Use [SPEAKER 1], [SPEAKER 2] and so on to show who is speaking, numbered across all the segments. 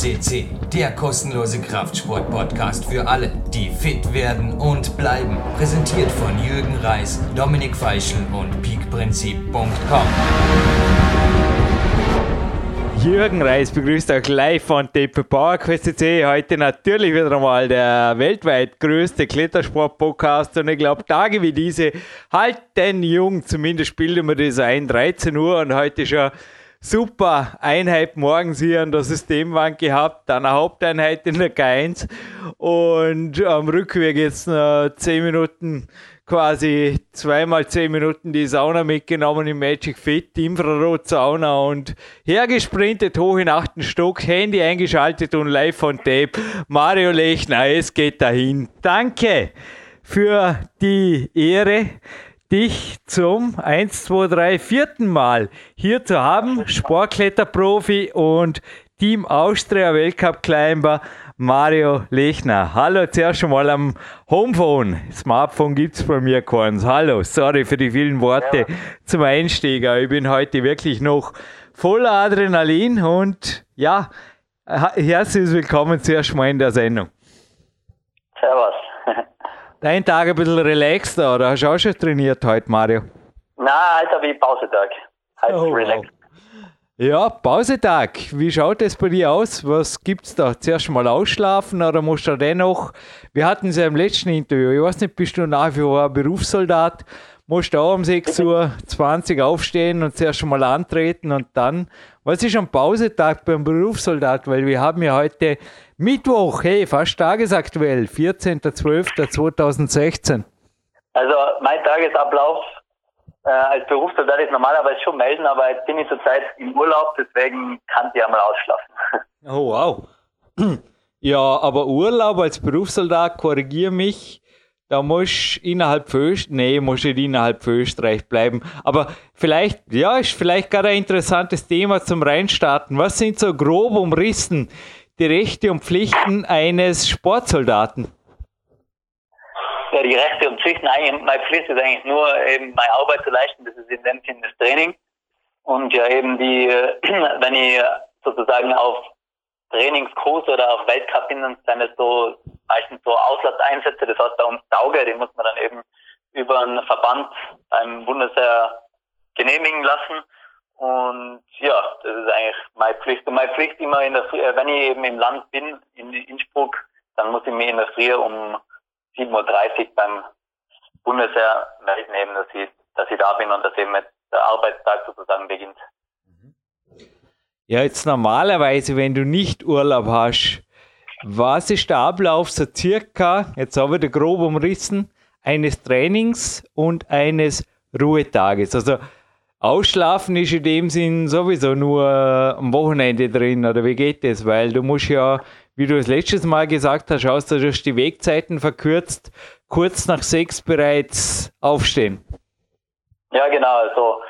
[SPEAKER 1] CC, der kostenlose Kraftsport-Podcast für alle, die fit werden und bleiben. Präsentiert von Jürgen Reis, Dominik Feischl und peakprinzip.com.
[SPEAKER 2] Jürgen Reis begrüßt euch live von Tape Power CC. Heute natürlich wieder einmal der weltweit größte Klettersport-Podcast. Und ich glaube, Tage wie diese halten jung. Zumindest spielen wir das ein. 13 Uhr und heute schon super Einheit morgens hier an der Systemwand gehabt, dann eine Haupteinheit in der K1 und am Rückweg jetzt noch 10 Minuten quasi zweimal 10 Minuten die Sauna mitgenommen im Magic Fit, Infrarot Sauna und hergesprintet hoch in achten Stock, Handy eingeschaltet und live von Tape. Mario Lechner, es geht dahin. Danke für die Ehre dich zum 1, 2, 3, vierten Mal hier zu haben. Sportkletterprofi und Team Austria Weltcup Climber Mario Lechner. Hallo, zuerst schon mal am Homephone. Smartphone gibt es bei mir keins. Hallo, sorry für die vielen Worte ja. zum Einstieg. Ich bin heute wirklich noch voller Adrenalin und ja, herzlich willkommen zuerst mal in der Sendung.
[SPEAKER 3] Servus.
[SPEAKER 2] Dein Tag ein bisschen relaxter oder hast du auch schon trainiert heute, Mario?
[SPEAKER 3] Nein, heute habe ich Pausetag. Heute oh, relaxed.
[SPEAKER 2] Ja, Pausetag. Wie schaut es bei dir aus? Was gibt es da? Zuerst mal ausschlafen oder musst du dennoch? Wir hatten es ja im letzten Interview. Ich weiß nicht, bist du nach wie vor Berufssoldat? Musst du auch um 6.20 Uhr aufstehen und zuerst mal antreten und dann. Was ist am Pausetag beim Berufssoldat? Weil wir haben ja heute Mittwoch, hey, fast tagesaktuell, 14.12.2016.
[SPEAKER 3] Also mein Tagesablauf äh, als Berufssoldat ist normalerweise schon melden, aber jetzt bin ich zurzeit im Urlaub, deswegen kann ich einmal ausschlafen.
[SPEAKER 2] Oh wow. Ja, aber Urlaub als Berufssoldat, korrigiere mich, da musst du innerhalb von Österreich, nee, musst nicht innerhalb Österreich bleiben. Aber vielleicht, ja, ist vielleicht gerade ein interessantes Thema zum Reinstarten. Was sind so grob umrissen die Rechte und Pflichten eines Sportsoldaten?
[SPEAKER 3] Ja, die Rechte und Pflichten, eigentlich, meine Pflicht ist eigentlich nur eben meine Arbeit zu leisten, das ist in dem Sinne das Training. Und ja eben die, wenn ich sozusagen auf Trainingskurs oder auf Weltcup bin, dann sind es so meistens so Auslasseinsätze, das heißt bei uns Tauge, die muss man dann eben über einen Verband beim Bundesheer genehmigen lassen. Und ja, das ist eigentlich meine Pflicht. Und meine Pflicht immer in der Früh, äh, wenn ich eben im Land bin, in Innsbruck, dann muss ich mich in der Früh um 7.30 Uhr beim Bundesheer melden, eben, dass ich, dass ich da bin und dass eben der Arbeitstag sozusagen beginnt.
[SPEAKER 2] Ja, jetzt normalerweise, wenn du nicht Urlaub hast, was ist der Ablauf so circa, jetzt habe ich da grob umrissen, eines Trainings und eines Ruhetages? Also Ausschlafen ist in dem Sinn sowieso nur am Wochenende drin, oder wie geht das? Weil du musst ja, wie du es letztes Mal gesagt hast, aus, du hast die Wegzeiten verkürzt, kurz nach sechs bereits aufstehen.
[SPEAKER 3] Ja, genau, also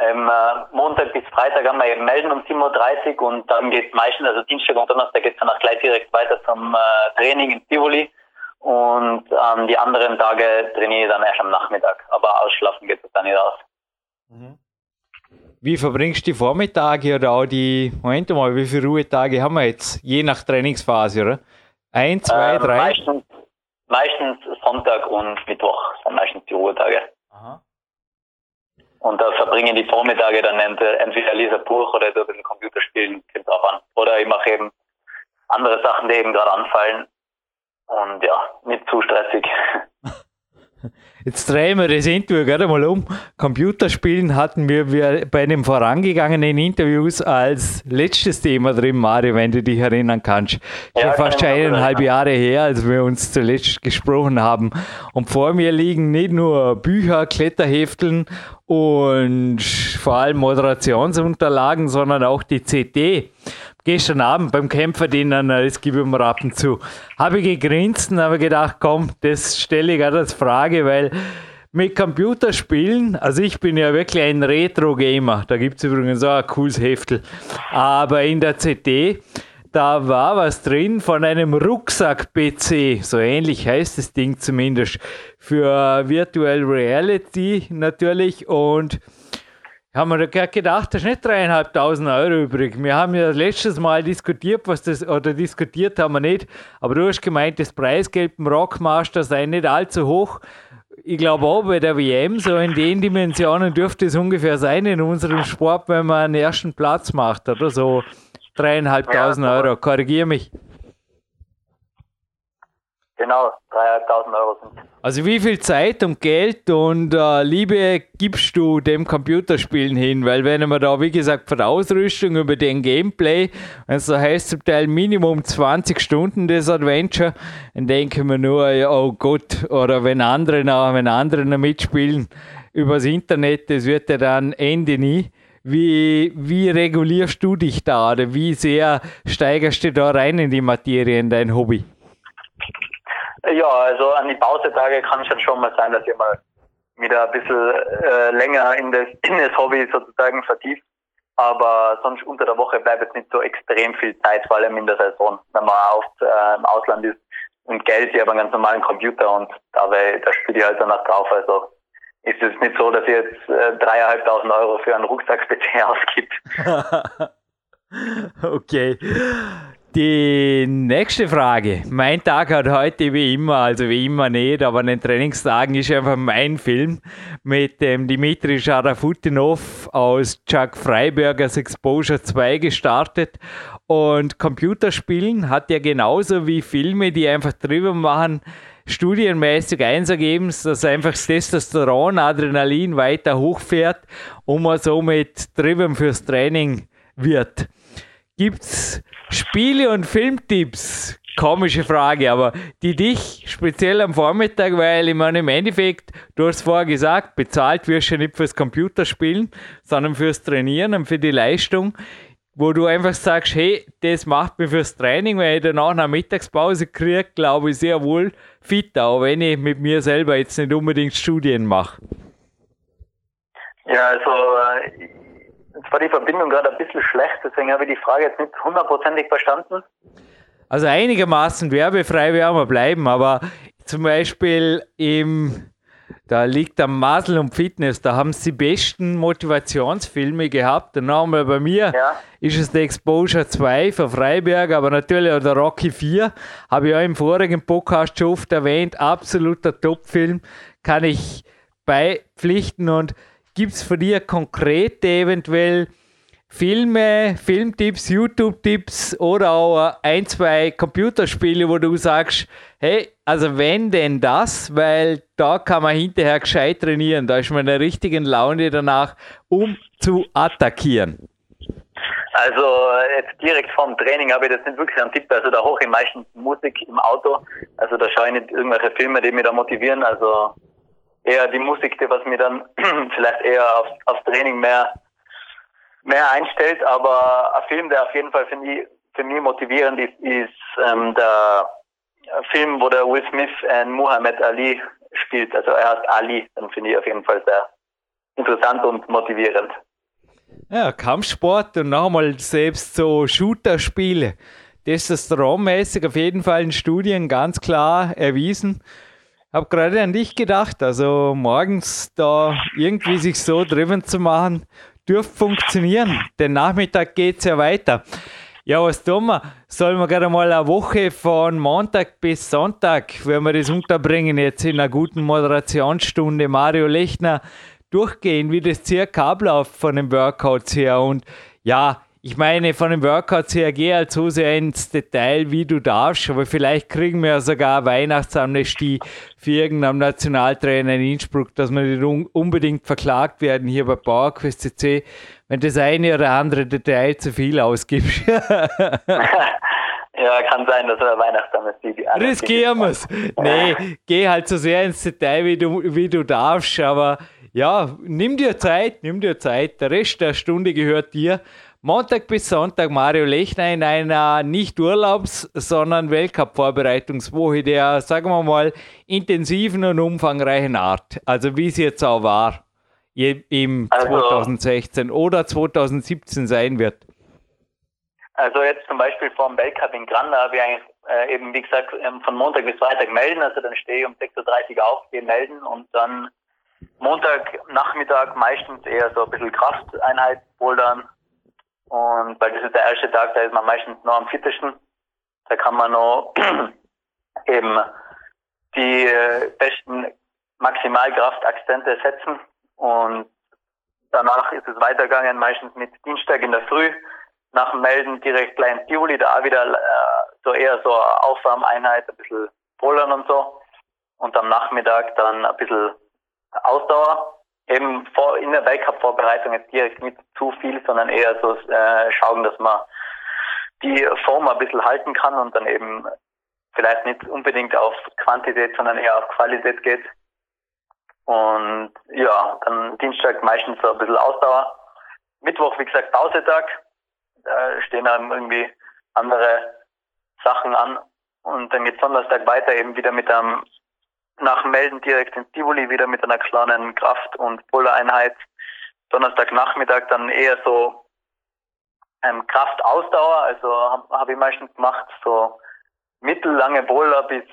[SPEAKER 3] ähm, äh, Montag bis Freitag haben wir eben melden um 7.30 Uhr und dann geht meistens, also Dienstag und Donnerstag geht es dann auch gleich direkt weiter zum äh, Training in Tivoli und ähm, die anderen Tage trainiere ich dann erst am Nachmittag, aber ausschlafen geht es dann nicht aus.
[SPEAKER 2] Mhm. Wie verbringst du die Vormittage oder auch die, Moment mal, wie viele Ruhetage haben wir jetzt? Je nach Trainingsphase, oder? Ein, zwei, ähm, drei?
[SPEAKER 3] Meistens, meistens Sonntag und Mittwoch sind meistens die Ruhetage. Aha. Und da verbringen die Vormittage dann entweder lese Buch oder so ein bisschen Computerspielen, kommt auch an. Oder ich mache eben andere Sachen, die eben gerade anfallen. Und ja, nicht zu stressig.
[SPEAKER 2] Jetzt drehen wir das Interview gerade mal um. Computerspielen hatten wir bei den vorangegangenen Interviews als letztes Thema drin, Mario, wenn du dich erinnern kannst. Ja, fast eineinhalb Jahre her, als wir uns zuletzt gesprochen haben. Und vor mir liegen nicht nur Bücher, Kletterhefteln und vor allem Moderationsunterlagen, sondern auch die CD gestern Abend beim Kämpferdienern, das gebe ich mir ab und zu, habe ich gegrinst und habe gedacht, komm, das stelle ich gerade als Frage, weil mit Computerspielen, also ich bin ja wirklich ein Retro-Gamer, da gibt es übrigens auch ein cooles Heftel, aber in der CD, da war was drin von einem Rucksack-PC, so ähnlich heißt das Ding zumindest, für Virtual Reality natürlich und haben wir gerade gedacht, das ist nicht dreieinhalbtausend Euro übrig. Wir haben ja letztes Mal diskutiert, was das, oder diskutiert haben wir nicht, aber du hast gemeint, das Preisgeld im Rockmaster sei nicht allzu hoch. Ich glaube auch bei der WM, so in den Dimensionen dürfte es ungefähr sein in unserem Sport, wenn man einen ersten Platz macht oder so. Dreieinhalbtausend Euro, korrigiere mich.
[SPEAKER 3] Genau, 3.500 Euro sind.
[SPEAKER 2] Also wie viel Zeit und Geld und äh, Liebe gibst du dem Computerspielen hin? Weil wenn man da, wie gesagt, von der Ausrüstung über den Gameplay, wenn es so heißt zum Teil Minimum 20 Stunden das Adventure, dann denken wir nur, oh Gott, oder wenn andere noch, wenn andere noch mitspielen übers Internet, das wird ja dann Ende nie. Wie, wie regulierst du dich da oder wie sehr steigerst du da rein in die Materie, in dein Hobby?
[SPEAKER 3] Ja, also an die Pausetage kann es dann schon mal sein, dass ich mal wieder ein bisschen äh, länger in das, in das Hobby sozusagen vertieft. Aber sonst unter der Woche bleibt jetzt nicht so extrem viel Zeit, vor allem in der Saison, wenn man oft äh, im Ausland ist und Geld, ich habe einen ganz normalen Computer und da, da spiele ich halt danach drauf. Also ist es nicht so, dass ich jetzt äh, dreieinhalbtausend Euro für einen Rucksack-PC ausgibt.
[SPEAKER 2] okay. Die nächste Frage. Mein Tag hat heute wie immer, also wie immer nicht, aber an den Trainingstagen ist einfach mein Film mit dem Dimitri Scharafutinov aus Chuck Freibergers Exposure 2 gestartet. Und Computerspielen hat ja genauso wie Filme, die einfach drüber machen, studienmäßig eins ergeben, dass einfach das Testosteron, Adrenalin weiter hochfährt und man somit drüber fürs Training wird. Gibt es Spiele- und Filmtipps? Komische Frage, aber die dich speziell am Vormittag, weil ich meine, im Endeffekt, du hast vorher gesagt, bezahlt wirst du nicht fürs Computerspielen, sondern fürs Trainieren und für die Leistung, wo du einfach sagst, hey, das macht mir fürs Training, wenn ich danach eine Mittagspause kriege, glaube ich sehr wohl fit, auch wenn ich mit mir selber jetzt nicht unbedingt Studien mache.
[SPEAKER 3] Ja, also äh, Jetzt war die Verbindung gerade ein bisschen schlecht, deswegen habe ich die Frage jetzt nicht hundertprozentig verstanden.
[SPEAKER 2] Also einigermaßen werbefrei werden wir bleiben, aber zum Beispiel im, da liegt am Masel und Fitness, da haben sie die besten Motivationsfilme gehabt. Und nochmal bei mir ja. ist es der Exposure 2 von Freiberg, aber natürlich auch der Rocky 4, habe ich auch im vorigen Podcast schon oft erwähnt, absoluter Topfilm, kann ich beipflichten und Gibt es von dir konkrete eventuell Filme, Filmtipps, YouTube-Tipps oder auch ein, zwei Computerspiele, wo du sagst, hey, also wenn denn das, weil da kann man hinterher gescheit trainieren, da ist man in der richtigen Laune danach, um zu attackieren.
[SPEAKER 3] Also jetzt direkt vorm Training habe ich das nicht wirklich einen Tipp, also da hoch ich meistens Musik im Auto, also da schaue ich nicht irgendwelche Filme, die mich da motivieren, also eher die Musik, die was mir dann vielleicht eher aufs, aufs Training mehr, mehr einstellt. Aber ein Film, der auf jeden Fall für mich, für mich motivierend ist, ist ähm, der Film, wo der Will Smith und Muhammad Ali spielt. Also er heißt Ali, dann finde ich auf jeden Fall sehr interessant und motivierend.
[SPEAKER 2] Ja, Kampfsport und nochmal selbst so Shooter-Spiele. Testosteronmäßig auf jeden Fall in Studien ganz klar erwiesen habe gerade an dich gedacht. Also morgens da irgendwie sich so driven zu machen, dürfte funktionieren. Den Nachmittag geht es ja weiter. Ja, was tun wir? Sollen wir gerade mal eine Woche von Montag bis Sonntag, wenn wir das unterbringen, jetzt in einer guten Moderationsstunde, Mario Lechner, durchgehen, wie das circa abläuft von den Workouts her. Und ja, ich meine, von den Workouts her gehe halt so sehr ins Detail, wie du darfst, aber vielleicht kriegen wir ja sogar Weihnachtsamnestie für irgendeinen Nationaltrainer in Innsbruck, dass wir nicht unbedingt verklagt werden hier bei PowerQuest CC, wenn das eine oder andere Detail zu viel ausgibst.
[SPEAKER 3] Ja, kann sein, dass er Weihnachtsamnestie
[SPEAKER 2] Riskieren wir es. Nee, geh halt so sehr ins Detail, wie du, wie du darfst, aber ja, nimm dir Zeit, nimm dir Zeit. Der Rest der Stunde gehört dir. Montag bis Sonntag Mario Lechner in einer nicht Urlaubs-, sondern Weltcup-Vorbereitungswoche der, sagen wir mal, intensiven und umfangreichen Art. Also wie es jetzt auch war im also, 2016 oder 2017 sein wird.
[SPEAKER 3] Also jetzt zum Beispiel vor dem Weltcup in Granda habe ich eigentlich äh, eben, wie gesagt, ähm, von Montag bis Freitag melden. Also dann stehe ich um 6.30 Uhr auf, gehe melden und dann Montagnachmittag meistens eher so ein bisschen Krafteinheit bouldern. Und weil das ist der erste Tag, da ist man meistens noch am fittesten. Da kann man noch eben die besten Maximalkraftakzente setzen. Und danach ist es weitergegangen, meistens mit Dienstag in der Früh. Nach dem Melden direkt klein Tivoli, da auch wieder äh, so eher so Aufwärmeinheit, ein bisschen Bouldern und so. Und am Nachmittag dann ein bisschen Ausdauer. Eben vor, in der Weltcup-Vorbereitung jetzt direkt nicht zu viel, sondern eher so äh, schauen, dass man die Form ein bisschen halten kann und dann eben vielleicht nicht unbedingt auf Quantität, sondern eher auf Qualität geht. Und ja, dann Dienstag meistens so ein bisschen Ausdauer. Mittwoch, wie gesagt, Pausetag. Da stehen dann irgendwie andere Sachen an. Und dann geht Donnerstag weiter eben wieder mit einem nach Melden direkt ins Tivoli wieder mit einer kleinen Kraft- und Pullereinheit. Donnerstagnachmittag dann eher so ähm, Kraftausdauer, also habe hab ich meistens gemacht, so mittellange Boulder bis,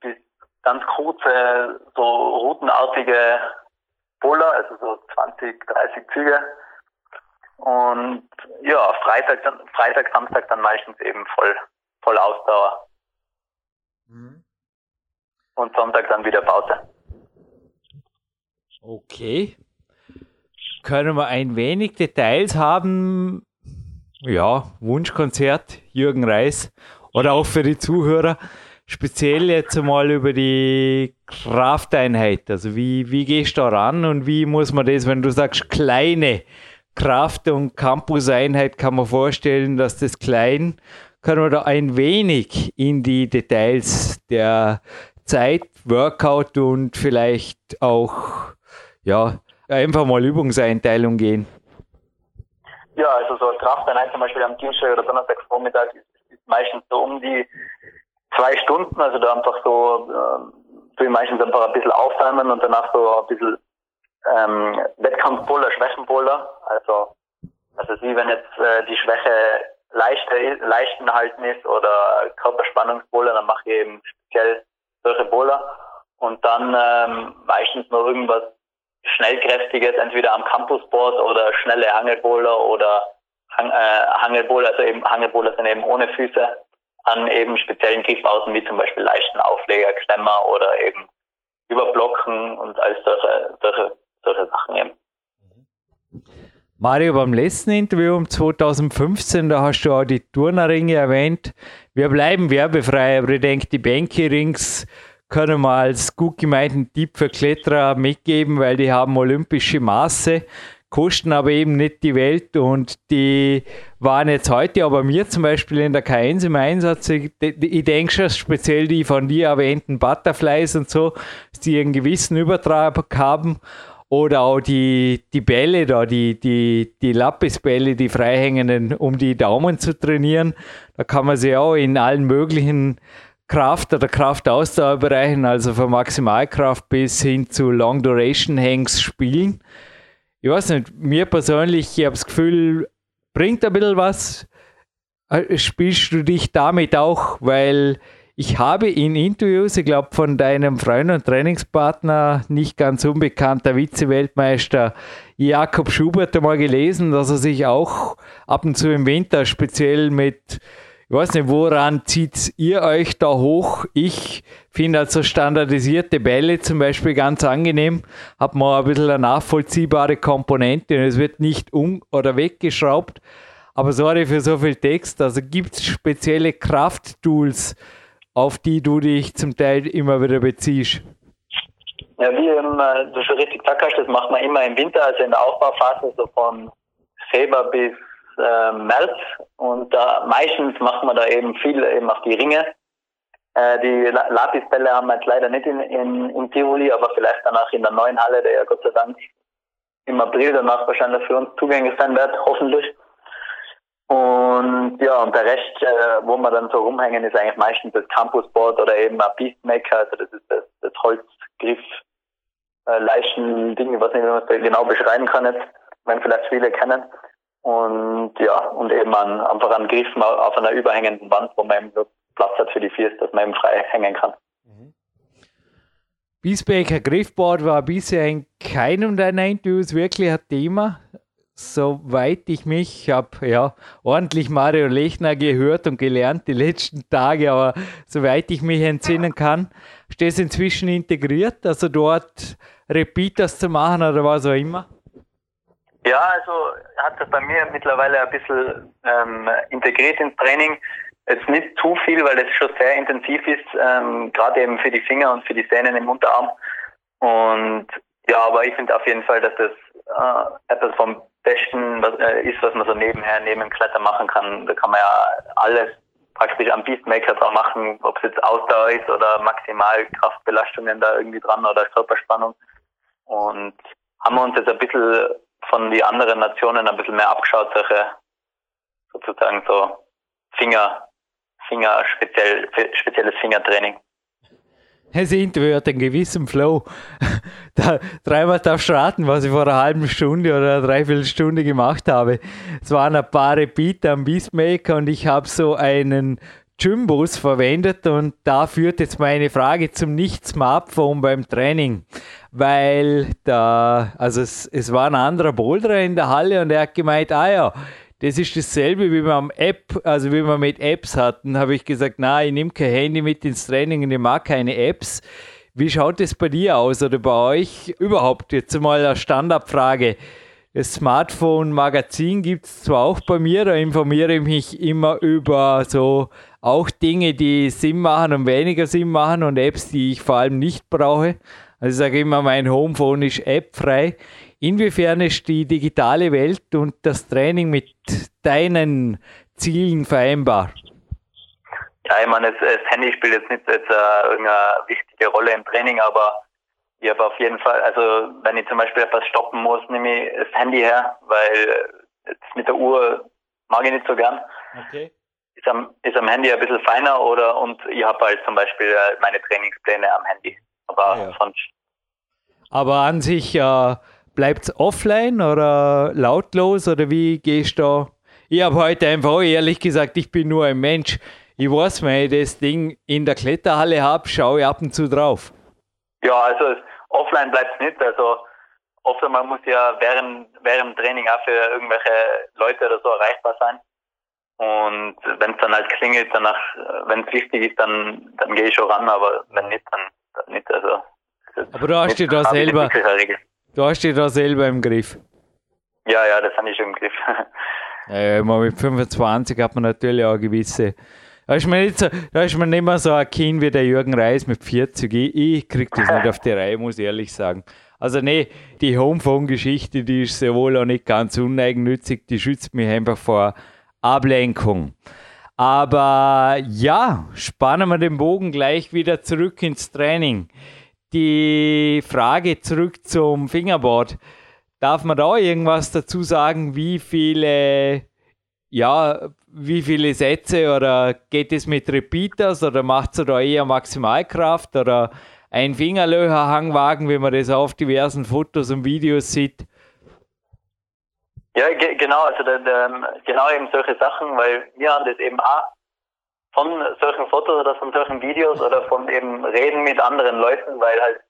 [SPEAKER 3] bis ganz kurze, so routenartige Boulder, also so 20, 30 Züge. Und ja, Freitag, Freitag, Samstag dann meistens eben voll, voll Ausdauer. Mhm und Sonntag dann wieder Pause.
[SPEAKER 2] Okay. Können wir ein wenig Details haben? Ja, Wunschkonzert, Jürgen Reis. Oder auch für die Zuhörer. Speziell jetzt mal über die Krafteinheit. Also wie, wie gehst du da ran und wie muss man das, wenn du sagst kleine Kraft- und Campuseinheit, kann man vorstellen, dass das klein, können wir da ein wenig in die Details der Zeit, Workout und vielleicht auch ja, einfach mal Übungseinteilung gehen?
[SPEAKER 3] Ja, also so Krafteinheit zum Beispiel am Dienstag oder Donnerstagvormittag ist, ist meistens so um die zwei Stunden, also da einfach so äh, will meistens einfach ein bisschen aufwärmen und danach so ein bisschen ähm, Wettkampfboulder, Schwächenboulder. Also also wie wenn jetzt äh, die Schwäche leichter, leichten halten ist oder Körperspannungsboulder, dann mache ich eben speziell solche Bowler und dann ähm, meistens noch irgendwas Schnellkräftiges, entweder am Campusboard oder schnelle Hangelbowler oder Hang, äh, Hangelbowler, also eben Hangelbowler sind eben ohne Füße an eben speziellen Griffaußen wie zum Beispiel leichten Aufleger, Klemmer oder eben Überblocken und all solche, solche, solche Sachen eben.
[SPEAKER 2] Mario, beim letzten Interview um 2015, da hast du auch die Turnerringe erwähnt. Wir bleiben werbefrei, aber ich denke, die Bänke-Rings können wir als gut gemeinten Tipp für Kletterer mitgeben, weil die haben olympische Maße, kosten aber eben nicht die Welt und die waren jetzt heute aber mir zum Beispiel in der K1 im Einsatz. Ich, ich denke schon speziell die von dir erwähnten Butterflies und so, die einen gewissen Übertrag haben oder auch die, die Bälle da, die, die, die Lappisbälle, die freihängenden, um die Daumen zu trainieren. Da kann man sie auch in allen möglichen Kraft- oder Kraftausdauerbereichen, also von Maximalkraft bis hin zu Long Duration Hangs spielen. Ich weiß nicht, mir persönlich, ich habe das Gefühl, bringt ein bisschen was. Äh, spielst du dich damit auch, weil ich habe in Interviews, ich glaube von deinem Freund und Trainingspartner, nicht ganz unbekannter Vize-Weltmeister Jakob Schubert einmal gelesen, dass er sich auch ab und zu im Winter speziell mit, ich weiß nicht, woran zieht ihr euch da hoch? Ich finde also standardisierte Bälle zum Beispiel ganz angenehm, hat man ein bisschen eine nachvollziehbare Komponente und es wird nicht um- oder weggeschraubt. Aber sorry für so viel Text. Also gibt es spezielle Krafttools, auf die du dich zum Teil immer wieder beziehst?
[SPEAKER 3] Ja, wie ähm, du schon richtig gesagt hast, das macht man immer im Winter, also in der Aufbauphase, so von Februar bis äh, März. Und da meistens macht man da eben viel eben auf die Ringe. Äh, die Lapisbälle haben wir jetzt leider nicht in, in, in Tivoli, aber vielleicht danach in der neuen Halle, der ja Gott sei Dank im April danach wahrscheinlich für uns zugänglich sein wird, hoffentlich. Und ja, und der Rest, äh, wo wir dann so rumhängen, ist eigentlich meistens das Campusboard oder eben ein Beastmaker, also das ist das, das Holzgriff, äh, Leichen-Ding, ich weiß nicht, wie man es genau beschreiben kann jetzt, wenn vielleicht viele kennen. Und ja, und eben an, einfach an Griffen auf einer überhängenden Wand, wo man eben Platz hat für die Füße, dass man eben frei hängen kann.
[SPEAKER 2] Biesbecker Griffboard war bisher in keinem deiner Interviews wirklich ein Thema. Soweit ich mich habe, ja, ordentlich Mario Lechner gehört und gelernt die letzten Tage, aber soweit ich mich entsinnen kann, stehst du inzwischen integriert, also dort Repeaters zu machen oder was auch immer?
[SPEAKER 3] Ja, also hat das bei mir mittlerweile ein bisschen ähm, integriert ins Training. Jetzt nicht zu viel, weil es schon sehr intensiv ist, ähm, gerade eben für die Finger und für die Sehnen im Unterarm. Und ja, aber ich finde auf jeden Fall, dass das äh, etwas vom Besten was, äh, ist, was man so nebenher neben Kletter machen kann. Da kann man ja alles praktisch am Beastmaker drauf machen, ob es jetzt Ausdauer ist oder Maximalkraftbelastungen da irgendwie dran oder Körperspannung. Und haben wir uns jetzt ein bisschen von den anderen Nationen ein bisschen mehr abgeschaut, solche sozusagen so Finger, Finger, speziell, spezielles Fingertraining.
[SPEAKER 2] Es Interview hat einen gewissen Flow. Da, dreimal darfst du raten, was ich vor einer halben Stunde oder einer Dreiviertelstunde gemacht habe. Es waren ein paar Repeater am Beastmaker und ich habe so einen Gymbus verwendet und da führt jetzt meine Frage zum Nicht-Smartphone beim Training, weil da, also es, es war ein anderer Boulderer in der Halle und er hat gemeint, ah ja, das ist dasselbe, wie am App, also wie wir mit Apps hatten, habe ich gesagt, na, ich nehme kein Handy mit ins Training und ich mag keine Apps. Wie schaut es bei dir aus oder bei euch überhaupt? Jetzt mal eine Standardfrage. Das Smartphone-Magazin gibt es zwar auch bei mir, da informiere ich mich immer über so auch Dinge, die Sinn machen und weniger Sinn machen und Apps, die ich vor allem nicht brauche. Also ich sage immer, mein Homephone ist appfrei. Inwiefern ist die digitale Welt und das Training mit deinen Zielen vereinbar?
[SPEAKER 3] Ja, ich meine, das, das Handy spielt jetzt nicht jetzt, äh, irgendeine wichtige Rolle im Training, aber ich habe auf jeden Fall, also wenn ich zum Beispiel etwas stoppen muss, nehme ich das Handy her, weil jetzt mit der Uhr mag ich nicht so gern. Okay. Ist am, ist am Handy ein bisschen feiner oder und ich habe halt zum Beispiel äh, meine Trainingspläne am Handy. Aber ja. sonst.
[SPEAKER 2] Aber an sich äh, bleibt es offline oder lautlos oder wie gehst du da? Ich habe heute einfach ehrlich gesagt, ich bin nur ein Mensch. Ich weiß, wenn ich das Ding in der Kletterhalle habe, schaue ich ab und zu drauf.
[SPEAKER 3] Ja, also offline bleibt es nicht. Also oft man muss ja während, während dem Training auch für irgendwelche Leute oder so erreichbar sein. Und wenn es dann halt klingelt, danach, wenn es wichtig ist, dann, dann gehe ich schon ran, aber wenn nicht, dann, dann nicht. Also,
[SPEAKER 2] aber du hast dich da selber, du hast dich da selber im Griff.
[SPEAKER 3] Ja, ja, das habe ich schon im Griff.
[SPEAKER 2] ja, mit 25 hat man natürlich auch gewisse da ist man nicht, so, da ist man nicht mehr so ein Kind wie der Jürgen Reis mit 40. Ich, ich krieg das nicht auf die Reihe, muss ich ehrlich sagen. Also nee, die Homephone-Geschichte, die ist sehr wohl auch nicht ganz uneigennützig, die schützt mich einfach vor Ablenkung. Aber ja, spannen wir den Bogen gleich wieder zurück ins Training. Die Frage zurück zum Fingerboard. Darf man da irgendwas dazu sagen, wie viele ja, wie viele Sätze oder geht es mit Repeaters oder macht es da eher Maximalkraft oder ein Fingerlöcher-Hangwagen, wie man das auf diversen Fotos und Videos sieht?
[SPEAKER 3] Ja, ge genau, also der, der, genau eben solche Sachen, weil wir haben das eben auch von solchen Fotos oder von solchen Videos oder von eben Reden mit anderen Leuten, weil halt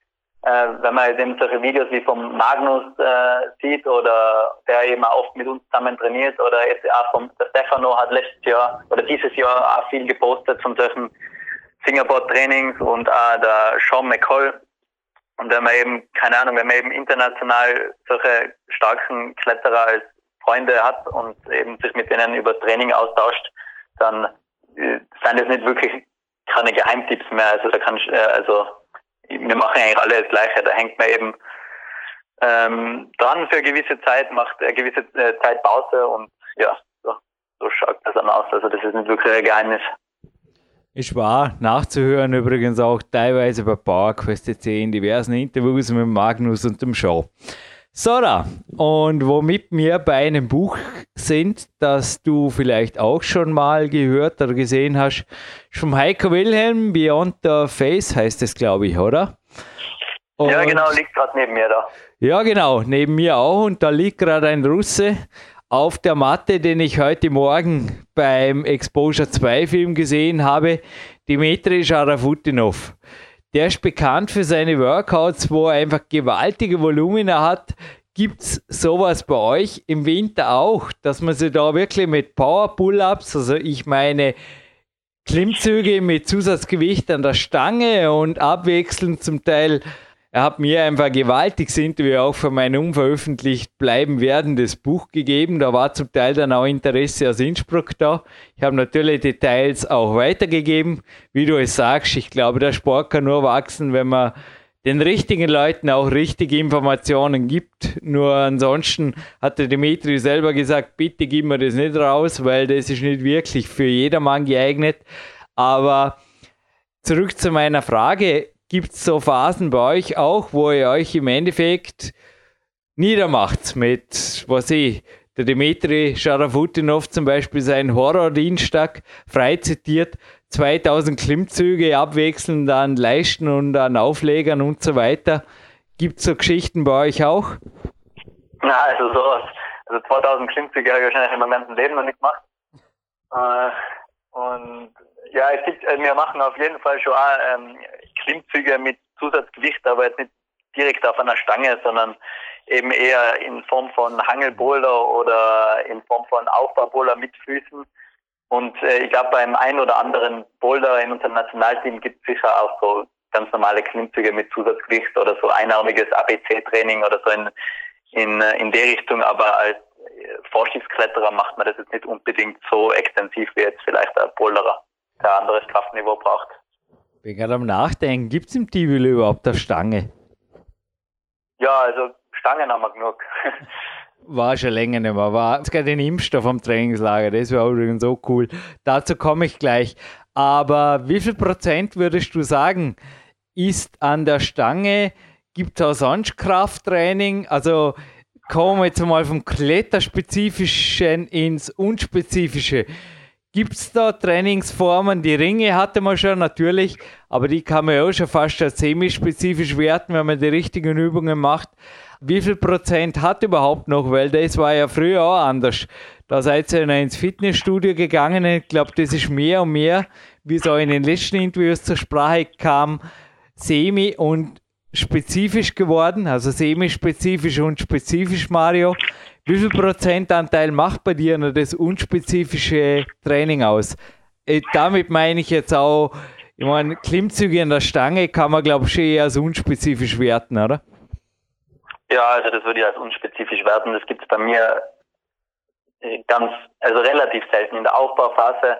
[SPEAKER 3] äh, wenn man eben solche Videos wie vom Magnus äh, sieht oder der eben auch oft mit uns zusammen trainiert oder jetzt auch vom der Stefano hat letztes Jahr oder dieses Jahr auch viel gepostet von solchen Fingerboard-Trainings und auch der Sean McCall. Und wenn man eben, keine Ahnung, wenn man eben international solche starken Kletterer als Freunde hat und eben sich mit denen über Training austauscht, dann äh, sind das nicht wirklich keine Geheimtipps mehr. Also da kann ich, äh, also wir machen eigentlich alle das Gleiche. Da hängt man eben ähm, dran für eine gewisse Zeit, macht eine gewisse äh, Zeit Pause und ja, so, so schaut das dann aus. Also das ist nicht wirklich ein Geheimnis.
[SPEAKER 2] Ist wahr, nachzuhören übrigens auch teilweise bei PowerQuest in diversen Interviews mit Magnus und dem Show. So, da. Und womit wir bei einem Buch sind, das du vielleicht auch schon mal gehört oder gesehen hast, vom Heiko Wilhelm, Beyond the Face heißt es, glaube ich, oder?
[SPEAKER 3] Und ja, genau, liegt gerade neben mir da.
[SPEAKER 2] Ja, genau, neben mir auch. Und da liegt gerade ein Russe auf der Matte, den ich heute Morgen beim Exposure 2 Film gesehen habe, Dimitri Scharafutinov der ist bekannt für seine Workouts, wo er einfach gewaltige Volumina hat. Gibt es sowas bei euch im Winter auch, dass man sich da wirklich mit Power Pull-Ups, also ich meine Klimmzüge mit Zusatzgewicht an der Stange und abwechselnd zum Teil er hat mir einfach ein gewaltiges Interview auch für mein unveröffentlicht bleiben werdendes Buch gegeben. Da war zum Teil dann auch Interesse aus Innsbruck da. Ich habe natürlich Details auch weitergegeben. Wie du es sagst, ich glaube, der Sport kann nur wachsen, wenn man den richtigen Leuten auch richtige Informationen gibt. Nur ansonsten hat der Dimitri selber gesagt, bitte gib mir das nicht raus, weil das ist nicht wirklich für jedermann geeignet. Aber zurück zu meiner Frage Gibt es so Phasen bei euch auch, wo ihr euch im Endeffekt niedermacht mit, was ich, der Dimitri Scharafutinov zum Beispiel seinen Horror-Dienstag frei zitiert, 2000 Klimmzüge abwechselnd an Leisten und an Auflegern und so weiter. Gibt es so Geschichten bei euch auch?
[SPEAKER 3] Na, also sowas. Also 2000 Klimmzüge habe ich wahrscheinlich in meinem ganzen Leben noch nicht gemacht. Äh, und ja, es gibt, äh, wir machen auf jeden Fall schon auch, ähm, Klimmzüge mit Zusatzgewicht, aber jetzt nicht direkt auf einer Stange, sondern eben eher in Form von Hangelboulder oder in Form von Aufbauboulder mit Füßen. Und äh, ich glaube, beim einen oder anderen Boulder in unserem Nationalteam gibt es sicher auch so ganz normale Klimmzüge mit Zusatzgewicht oder so einarmiges ABC-Training oder so in, in, äh, in der Richtung. Aber als Vorstiegskletterer macht man das jetzt nicht unbedingt so extensiv wie jetzt vielleicht ein Boulderer, der anderes Kraftniveau braucht.
[SPEAKER 2] Bin gerade am Nachdenken, gibt es im Tivoli überhaupt eine Stange?
[SPEAKER 3] Ja, also Stangen haben wir genug.
[SPEAKER 2] War schon länger nicht mehr. War sogar den Impfstoff am Trainingslager. Das wäre übrigens so cool. Dazu komme ich gleich. Aber wie viel Prozent würdest du sagen, ist an der Stange? Gibt es auch sonst Krafttraining? Also kommen wir jetzt mal vom Kletterspezifischen ins Unspezifische. Gibt es da Trainingsformen? Die Ringe hatte man schon natürlich, aber die kann man ja auch schon fast als semispezifisch werten, wenn man die richtigen Übungen macht. Wie viel Prozent hat überhaupt noch? Weil das war ja früher auch anders. Da seid ihr ins Fitnessstudio gegangen. Ich glaube, das ist mehr und mehr, wie es auch in den letzten Interviews zur Sprache kam, semi und spezifisch geworden. Also semi-spezifisch und spezifisch, Mario. Wie viel Prozentanteil macht bei dir noch das unspezifische Training aus? Äh, damit meine ich jetzt auch, ich meine, Klimmzüge in der Stange kann man, glaube ich, schon eher als unspezifisch werten, oder?
[SPEAKER 3] Ja, also das würde ich als unspezifisch werten. Das gibt es bei mir äh, ganz, also relativ selten. In der Aufbauphase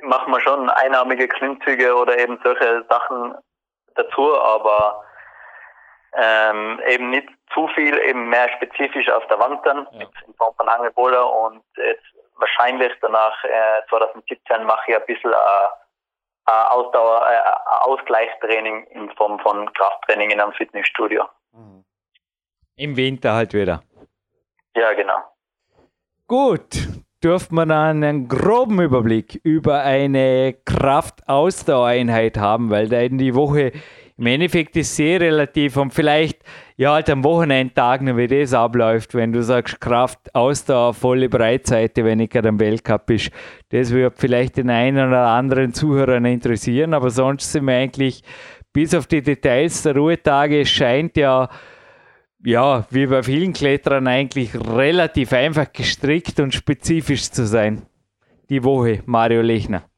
[SPEAKER 3] machen wir schon einarmige Klimmzüge oder eben solche Sachen dazu, aber ähm, eben nicht zu viel, eben mehr spezifisch auf der Wand dann, ja. in Form von Angelboulder und jetzt wahrscheinlich danach äh, 2017 mache ich ein bisschen äh, Ausdauer, äh, Ausgleichstraining in Form von Krafttraining in einem Fitnessstudio. Mhm.
[SPEAKER 2] Im Winter halt wieder.
[SPEAKER 3] Ja, genau.
[SPEAKER 2] Gut, dürfte man dann einen groben Überblick über eine Kraftausdauereinheit haben, weil da in die Woche im Endeffekt ist sehr relativ und vielleicht ja halt am Wochenendtagen, wie das abläuft, wenn du sagst Kraft, Ausdauer, volle Breitseite, wenn ich gerade am Weltcup bist. Das wird vielleicht den einen oder anderen Zuhörern interessieren, aber sonst sind wir eigentlich bis auf die Details der Ruhetage, es scheint ja ja, wie bei vielen Kletterern eigentlich relativ einfach gestrickt und spezifisch zu sein. Die Woche, Mario Lechner.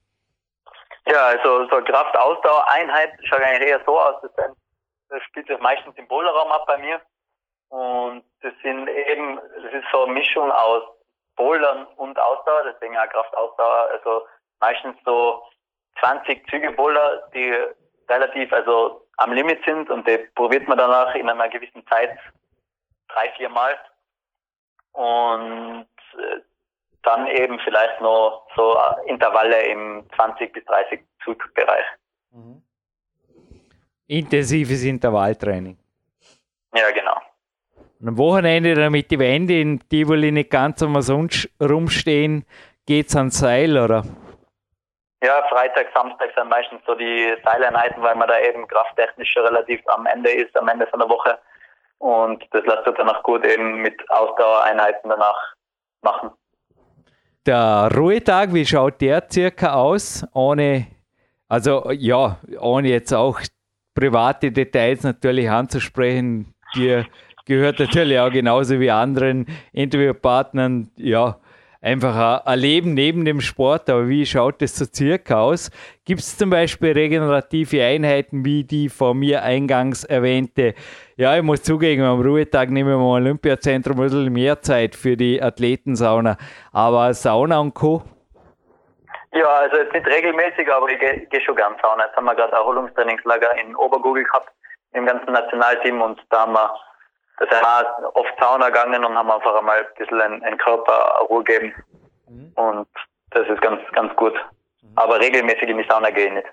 [SPEAKER 3] Ja, also so Kraft-Ausdauer-Einheit schaut eigentlich eher so aus, dass dann, das spielt sich meistens im Boulderraum ab bei mir. Und das sind eben, das ist so eine Mischung aus Bouldern und Ausdauer, deswegen auch Kraft-Ausdauer, also meistens so 20 Züge Boulder, die relativ, also am Limit sind und die probiert man danach in einer gewissen Zeit drei, vier Mal. Und äh, dann eben vielleicht noch so Intervalle im 20 bis 30 Zugbereich. Mhm.
[SPEAKER 2] Intensives Intervalltraining.
[SPEAKER 3] Ja, genau.
[SPEAKER 2] Und am Wochenende, damit die Wände in Tivoli nicht ganz umsonst rumstehen, geht es ans Seil, oder?
[SPEAKER 3] Ja, Freitag, Samstag sind meistens so die Seileinheiten, weil man da eben krafttechnisch relativ am Ende ist, am Ende von der Woche. Und das lässt sich dann auch gut eben mit Ausdauereinheiten danach machen.
[SPEAKER 2] Der Ruhetag, wie schaut der circa aus? Ohne, also ja, ohne jetzt auch private Details natürlich anzusprechen. Dir gehört natürlich auch genauso wie anderen Interviewpartnern, ja, einfach ein Leben neben dem Sport. Aber wie schaut das so circa aus? Gibt es zum Beispiel regenerative Einheiten wie die von mir eingangs erwähnte? Ja, ich muss zugeben, am Ruhetag nehmen wir im Olympiazentrum ein bisschen mehr Zeit für die Athletensauna. Aber Sauna und Co.
[SPEAKER 3] Ja, also jetzt nicht regelmäßig, aber ich gehe geh schon gern Sauna. Jetzt haben wir gerade Erholungstrainingslager in Obergugel gehabt, im ganzen Nationalteam und da haben wir da sind wir oft Sauna gegangen und haben einfach einmal ein bisschen einen, einen Körper Ruhe gegeben. Mhm. Und das ist ganz, ganz gut. Mhm. Aber regelmäßig in die Sauna gehe ich nicht.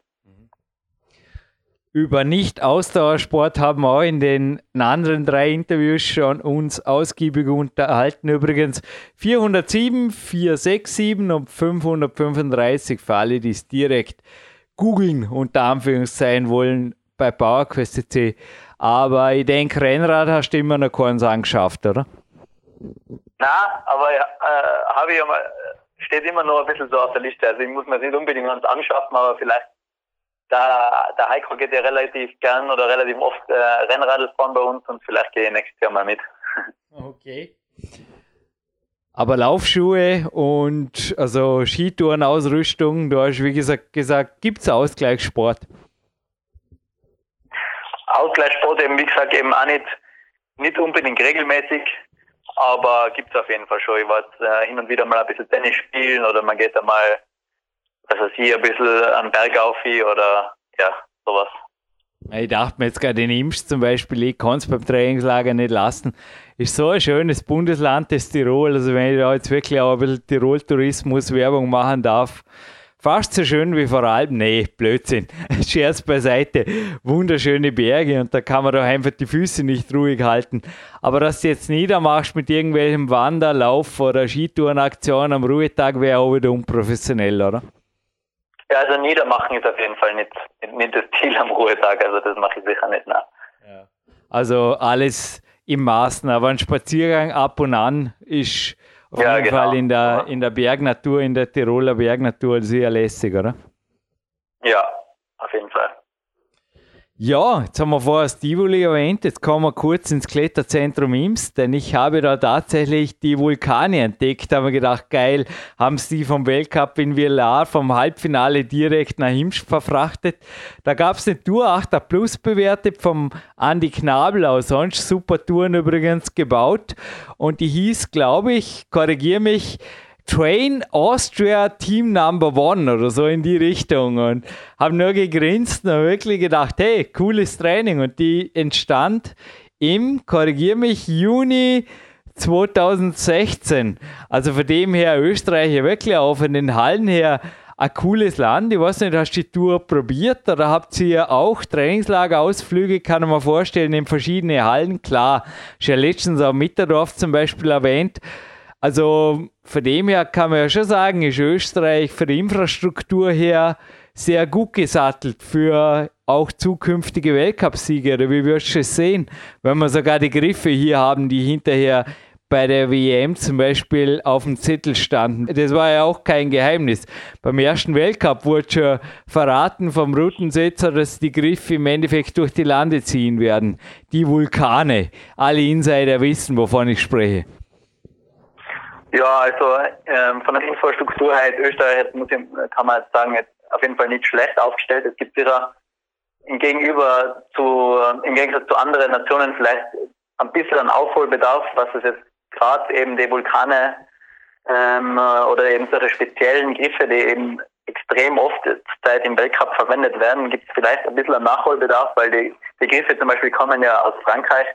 [SPEAKER 2] Über Nicht-Ausdauersport haben wir auch in den anderen drei Interviews schon uns ausgiebig unterhalten. Übrigens 407, 467 und 535 für alle, die es direkt googeln, unter Anführungszeichen wollen, bei PowerQuest.cc. Aber ich denke, Rennrad hast du immer noch keins angeschafft, oder?
[SPEAKER 3] Na, aber äh, habe ich mal, steht immer noch ein bisschen so auf der Liste. Also ich muss mir nicht unbedingt ganz anschaffen, aber vielleicht da, der Heiko geht ja relativ gern oder relativ oft äh, Rennradl fahren bei uns und vielleicht gehe ich nächstes Jahr mal mit.
[SPEAKER 2] Okay. Aber Laufschuhe und also Skitourenausrüstung, du hast wie gesagt gesagt, gibt es Ausgleichssport?
[SPEAKER 3] Ausgleichssport eben, wie gesagt, eben auch nicht, nicht unbedingt regelmäßig, aber gibt es auf jeden Fall schon. Ich war äh, hin und wieder mal ein bisschen Tennis spielen oder man geht einmal, also hier ein bisschen am Berg auf oder ja, sowas.
[SPEAKER 2] Ich dachte mir jetzt gerade, den Imsch zum Beispiel, ich kann es beim Trainingslager nicht lassen. Ist so ein schönes Bundesland, das Tirol. Also, wenn ich da jetzt wirklich auch ein bisschen Tirol-Tourismus Werbung machen darf, Fast so schön wie vor allem. Nee, Blödsinn. Scherz beiseite. Wunderschöne Berge und da kann man doch einfach die Füße nicht ruhig halten. Aber dass du jetzt niedermachst mit irgendwelchem Wanderlauf oder Skitourenaktion am Ruhetag, wäre auch wieder unprofessionell, oder?
[SPEAKER 3] Ja, also niedermachen ist auf jeden Fall nicht, nicht das Ziel am Ruhetag. Also das mache ich sicher nicht nach. Ja.
[SPEAKER 2] Also alles im Maßen, aber ein Spaziergang ab und an ist auf ja, jeden genau. Fall in der, in der Bergnatur, in der Tiroler Bergnatur sehr lässig, oder?
[SPEAKER 3] Ja, auf jeden Fall.
[SPEAKER 2] Ja, jetzt haben wir vorher Stivoli erwähnt, jetzt kommen wir kurz ins Kletterzentrum Ims, denn ich habe da tatsächlich die Vulkane entdeckt, haben wir gedacht, geil, haben sie vom Weltcup in Villar vom Halbfinale direkt nach Ims verfrachtet. Da gab es eine Tour 8er Plus bewertet vom Andy Knabel aus, sonst super Touren übrigens gebaut. Und die hieß, glaube ich, korrigiere mich, Train Austria Team Number One oder so in die Richtung und habe nur gegrinst und wirklich gedacht, hey, cooles Training und die entstand im, korrigier mich, Juni 2016. Also von dem her Österreich ja wirklich auch von den Hallen her ein cooles Land. Ich weiß nicht, hast du die Tour probiert oder habt ihr auch Trainingslager, Ausflüge, kann man vorstellen, in verschiedene Hallen? Klar, schon letztens auch Mitterdorf zum Beispiel erwähnt. Also von dem her kann man ja schon sagen, ist Österreich für die Infrastruktur her sehr gut gesattelt für auch zukünftige Weltcupsieger. Wie wirst du es sehen, wenn wir sogar die Griffe hier haben, die hinterher bei der WM zum Beispiel auf dem Zettel standen. Das war ja auch kein Geheimnis. Beim ersten Weltcup wurde schon verraten vom Routensetzer, dass die Griffe im Endeffekt durch die Lande ziehen werden. Die Vulkane. Alle Insider wissen, wovon ich spreche.
[SPEAKER 3] Ja, also ähm, von der Infrastruktur her Österreich muss ich, kann man jetzt sagen, jetzt auf jeden Fall nicht schlecht aufgestellt. Es gibt sicher im Gegenüber zu, im Gegensatz zu anderen Nationen vielleicht ein bisschen Aufholbedarf, was es jetzt gerade eben die Vulkane ähm, oder eben solche speziellen Griffe, die eben extrem oft Zeit im Weltcup verwendet werden, gibt es vielleicht ein bisschen an Nachholbedarf, weil die, die Griffe zum Beispiel kommen ja aus Frankreich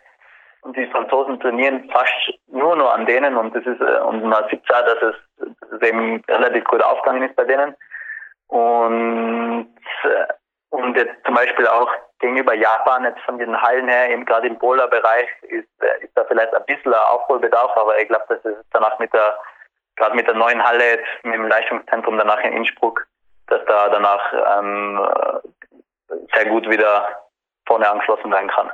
[SPEAKER 3] und die Franzosen trainieren fast nur noch an denen und das ist äh, und man sieht ja, dass es, dass eben relativ gut aufgegangen ist bei denen. Und äh, und jetzt zum Beispiel auch gegenüber Japan, jetzt von den Hallen her, eben gerade im Boulder-Bereich, ist, äh, ist da vielleicht ein bisschen Aufholbedarf, aber ich glaube, dass es danach mit der, gerade mit der neuen Halle, jetzt mit dem Leistungszentrum danach in Innsbruck, dass da danach ähm, sehr gut wieder vorne angeschlossen werden kann.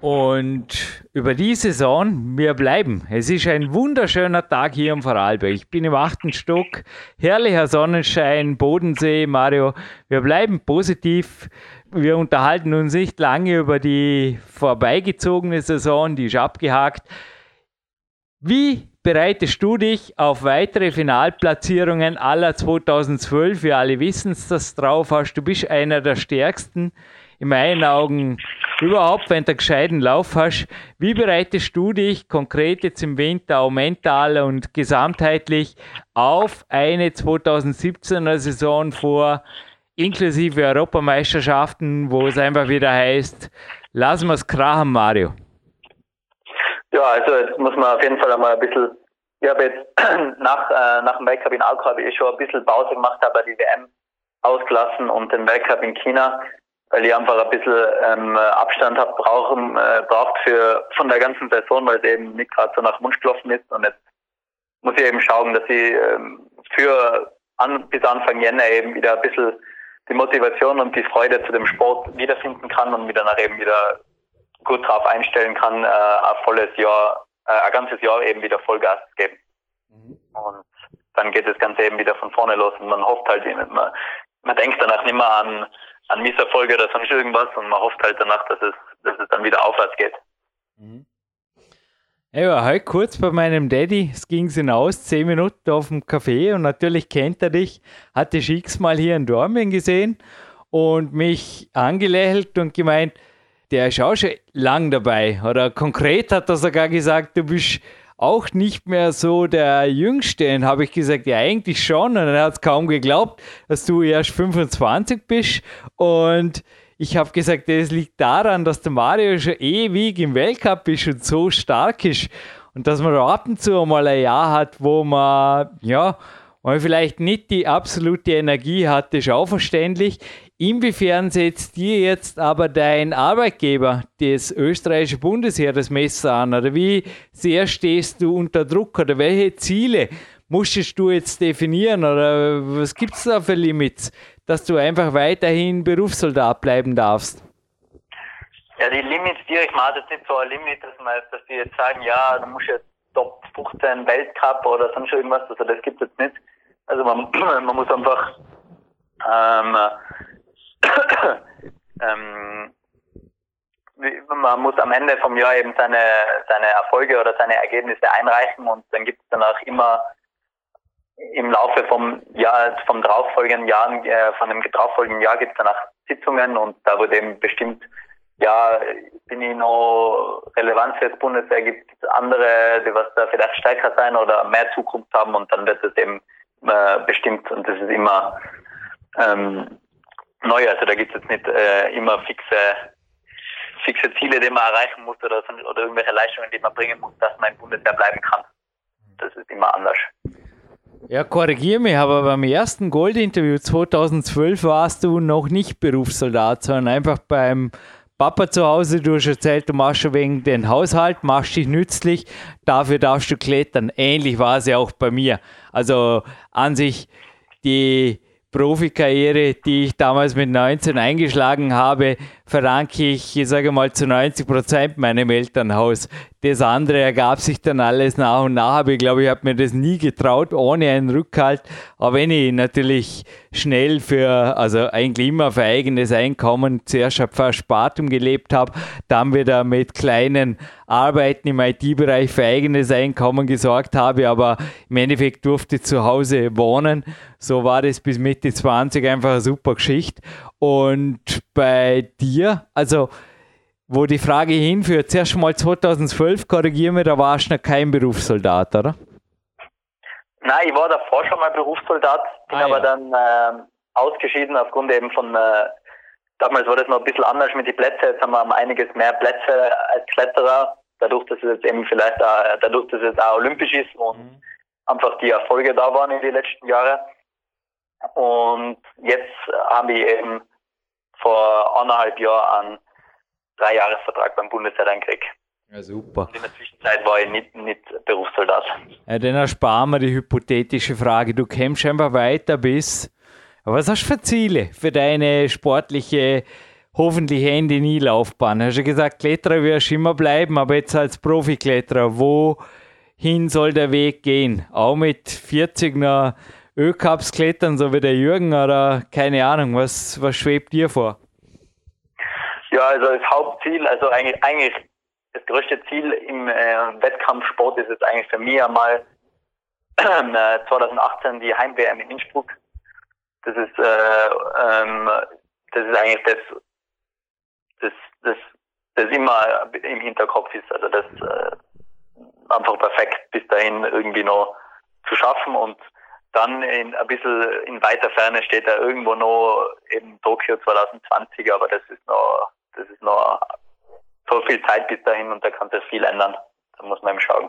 [SPEAKER 2] Und über die Saison, wir bleiben. Es ist ein wunderschöner Tag hier im Vorarlberg. Ich bin im achten Stock, herrlicher Sonnenschein, Bodensee, Mario. Wir bleiben positiv. Wir unterhalten uns nicht lange über die vorbeigezogene Saison, die ist abgehakt. Wie bereitest du dich auf weitere Finalplatzierungen aller 2012? Wir alle wissen es, dass du drauf hast. Du bist einer der stärksten in meinen Augen überhaupt, wenn du einen gescheiten Lauf hast. Wie bereitest du dich konkret jetzt im Winter auch mental und gesamtheitlich auf eine 2017er Saison vor, inklusive Europameisterschaften, wo es einfach wieder heißt, lassen wir es krachen, Mario?
[SPEAKER 3] Ja, also jetzt muss man auf jeden Fall einmal ein bisschen, ich habe jetzt nach, äh, nach dem Weltcup in Alco habe ich schon ein bisschen Pause gemacht, aber die WM ausgelassen und den Weltcup in China weil ich einfach ein bisschen ähm, Abstand habe brauchen äh, braucht für von der ganzen Saison, weil es eben nicht gerade so nach Wunsch gelaufen ist und jetzt muss ich eben schauen, dass ich ähm, für an, bis Anfang Jänner eben wieder ein bisschen die Motivation und die Freude zu dem Sport wiederfinden kann und mich danach eben wieder gut drauf einstellen kann, äh, ein volles Jahr, äh, ein ganzes Jahr eben wieder Vollgas geben. Mhm. Und dann geht das Ganze eben wieder von vorne los und man hofft halt, man, man denkt danach nicht mehr an an Misserfolge oder sonst irgendwas und man hofft halt danach, dass es, dass es dann wieder aufwärts geht. Mhm.
[SPEAKER 2] Ich war heute kurz bei meinem Daddy, es ging hinaus, zehn Minuten auf dem Café und natürlich kennt er dich, hatte x-mal hier in Dormien gesehen und mich angelächelt und gemeint, der ist auch schon lang dabei. Oder konkret hat er sogar gesagt, du bist auch nicht mehr so der Jüngste. Und habe ich gesagt, ja, eigentlich schon. Und er hat es kaum geglaubt, dass du erst 25 bist. Und ich habe gesagt, das liegt daran, dass der Mario schon ewig im Weltcup ist und so stark ist. Und dass man da ab und zu mal ein Jahr hat, wo man, ja, man vielleicht nicht die absolute Energie hat, ist auch verständlich. Inwiefern setzt dir jetzt aber dein Arbeitgeber, das österreichische Bundesheer, das Messer an? Oder wie sehr stehst du unter Druck? Oder welche Ziele musstest du jetzt definieren? Oder was gibt es da für Limits, dass du einfach weiterhin Berufssoldat bleiben darfst?
[SPEAKER 3] Ja, die Limits, die ich mache, das nicht so ein Limit, dass, man, dass die jetzt sagen, ja, du musst jetzt Top 15 Weltcup oder sonst irgendwas, also das gibt es jetzt nicht. Also man, man muss einfach ähm, ähm, man muss am Ende vom Jahr eben seine, seine Erfolge oder seine Ergebnisse einreichen und dann gibt es danach immer im Laufe vom Jahr, vom darauffolgenden Jahr, äh, von dem darauffolgenden Jahr gibt es danach Sitzungen und da wird eben bestimmt, ja, bin ich noch Relevanz für das Bundeswehr, gibt es andere, die was da vielleicht stärker sein oder mehr Zukunft haben? Und dann wird es eben äh, bestimmt und das ist immer ähm, neu. Also da gibt es jetzt nicht äh, immer fixe, fixe Ziele, die man erreichen muss oder, oder irgendwelche Leistungen, die man bringen muss, dass man im Bundeswehr bleiben kann. Das ist immer anders.
[SPEAKER 2] Ja, korrigiere mich, aber beim ersten Gold-Interview 2012 warst du noch nicht Berufssoldat, sondern einfach beim Papa zu Hause, du hast erzählt, du machst schon wegen den Haushalt, machst dich nützlich, dafür darfst du klettern. Ähnlich war es ja auch bei mir. Also an sich die Profikarriere, die ich damals mit 19 eingeschlagen habe, verdanke ich, ich sage mal, zu 90 Prozent meinem Elternhaus. Das andere ergab sich dann alles nach und nach, aber ich glaube, ich habe mir das nie getraut, ohne einen Rückhalt. Aber wenn ich natürlich schnell für, also eigentlich immer für eigenes Einkommen zuerst auf Verspartum gelebt habe, dann wieder mit kleinen Arbeiten im IT-Bereich für eigenes Einkommen gesorgt habe, aber im Endeffekt durfte ich zu Hause wohnen. So war das bis Mitte 20 einfach eine super Geschichte. Und bei dir, also wo die Frage hinführt, zuerst mal 2012, korrigieren wir, da warst du noch kein Berufssoldat, oder?
[SPEAKER 3] Nein, ich war davor schon mal Berufssoldat, bin ah, aber ja. dann äh, ausgeschieden aufgrund eben von, äh, damals war das noch ein bisschen anders mit den Plätzen, jetzt haben wir einiges mehr Plätze als Kletterer, dadurch, dass es jetzt eben vielleicht auch, dadurch, dass es auch olympisch ist und mhm. einfach die Erfolge da waren in den letzten Jahren. Und jetzt habe ich eben vor anderthalb Jahren einen Dreijahresvertrag beim Bundesheer gekriegt.
[SPEAKER 2] Ja, super.
[SPEAKER 3] Und in der Zwischenzeit war ich nicht, nicht Berufssoldat.
[SPEAKER 2] Ja, dann ersparen wir die hypothetische Frage. Du kämpfst einfach weiter bis. Was hast du für Ziele für deine sportliche hoffentlich Ende nie Laufbahn. Hast du gesagt, Kletterer wirst du immer bleiben, aber jetzt als Profikletterer, wohin soll der Weg gehen? Auch mit 40 noch Ölcups klettern, so wie der Jürgen, oder keine Ahnung, was, was schwebt dir vor?
[SPEAKER 3] Ja, also das Hauptziel, also eigentlich, eigentlich das größte Ziel im äh, Wettkampfsport ist es eigentlich für mich einmal äh, 2018 die Heim-WM in Innsbruck. Das ist, äh, ähm, das ist eigentlich das, das, das, das immer im Hinterkopf ist. Also das äh, einfach perfekt bis dahin irgendwie noch zu schaffen und dann in, ein bisschen in weiter Ferne steht da irgendwo noch eben Tokio 2020, aber das ist noch, das ist noch so viel Zeit bis dahin und da kann sich viel ändern. Da muss man eben schauen.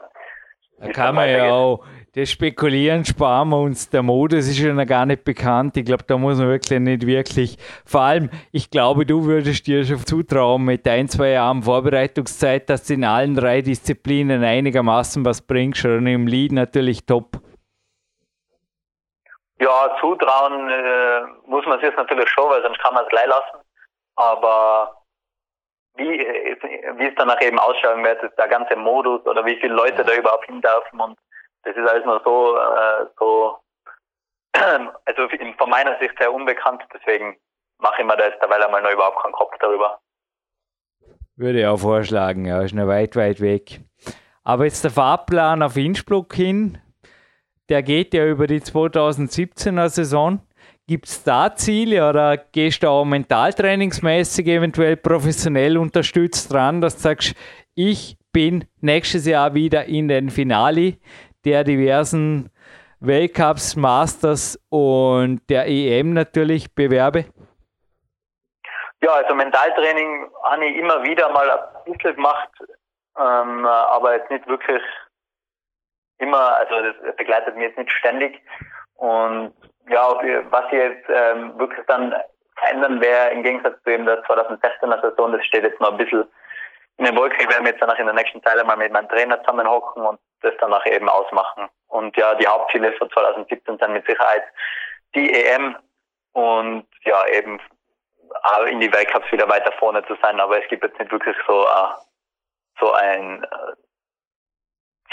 [SPEAKER 2] Da kann man ja auch, das Spekulieren sparen wir uns. Der Modus ist ja noch gar nicht bekannt. Ich glaube, da muss man wirklich nicht wirklich. Vor allem, ich glaube, du würdest dir schon zutrauen, mit ein, zwei Jahren Vorbereitungszeit, dass du in allen drei Disziplinen einigermaßen was bringst. Und im Lead natürlich top.
[SPEAKER 3] Ja, zutrauen äh, muss man sich natürlich schon, weil sonst kann man es gleich lassen. Aber wie, wie es danach eben ausschauen wird, ist der ganze Modus oder wie viele Leute da überhaupt hin dürfen und das ist alles noch so, äh, so also von meiner Sicht sehr unbekannt, deswegen mache ich mir da jetzt derweil einmal noch überhaupt keinen Kopf darüber.
[SPEAKER 2] Würde ich auch vorschlagen, ja, ist noch weit, weit weg. Aber jetzt der Fahrplan auf Innsbruck hin, der geht ja über die 2017er Saison. Gibt es da Ziele oder gehst du auch mentaltrainingsmäßig eventuell professionell unterstützt dran, dass du sagst, ich bin nächstes Jahr wieder in den Finale der diversen Weltcups, Masters und der EM natürlich bewerbe?
[SPEAKER 3] Ja, also Mentaltraining habe ich immer wieder mal ein bisschen gemacht, ähm, aber jetzt nicht wirklich immer, also das begleitet mich jetzt nicht ständig. Und ja, was ich jetzt ähm, wirklich dann verändern wäre, im Gegensatz zu eben der 2016er Saison, das steht jetzt noch ein bisschen in den Wolken. Ich werde jetzt danach in der nächsten Zeit mal mit meinem Trainer zusammenhocken und das danach eben ausmachen. Und ja, die Hauptziele für 2017 sind mit Sicherheit die EM und ja, eben in die Weltcups wieder weiter vorne zu sein. Aber es gibt jetzt nicht wirklich so, uh, so ein uh,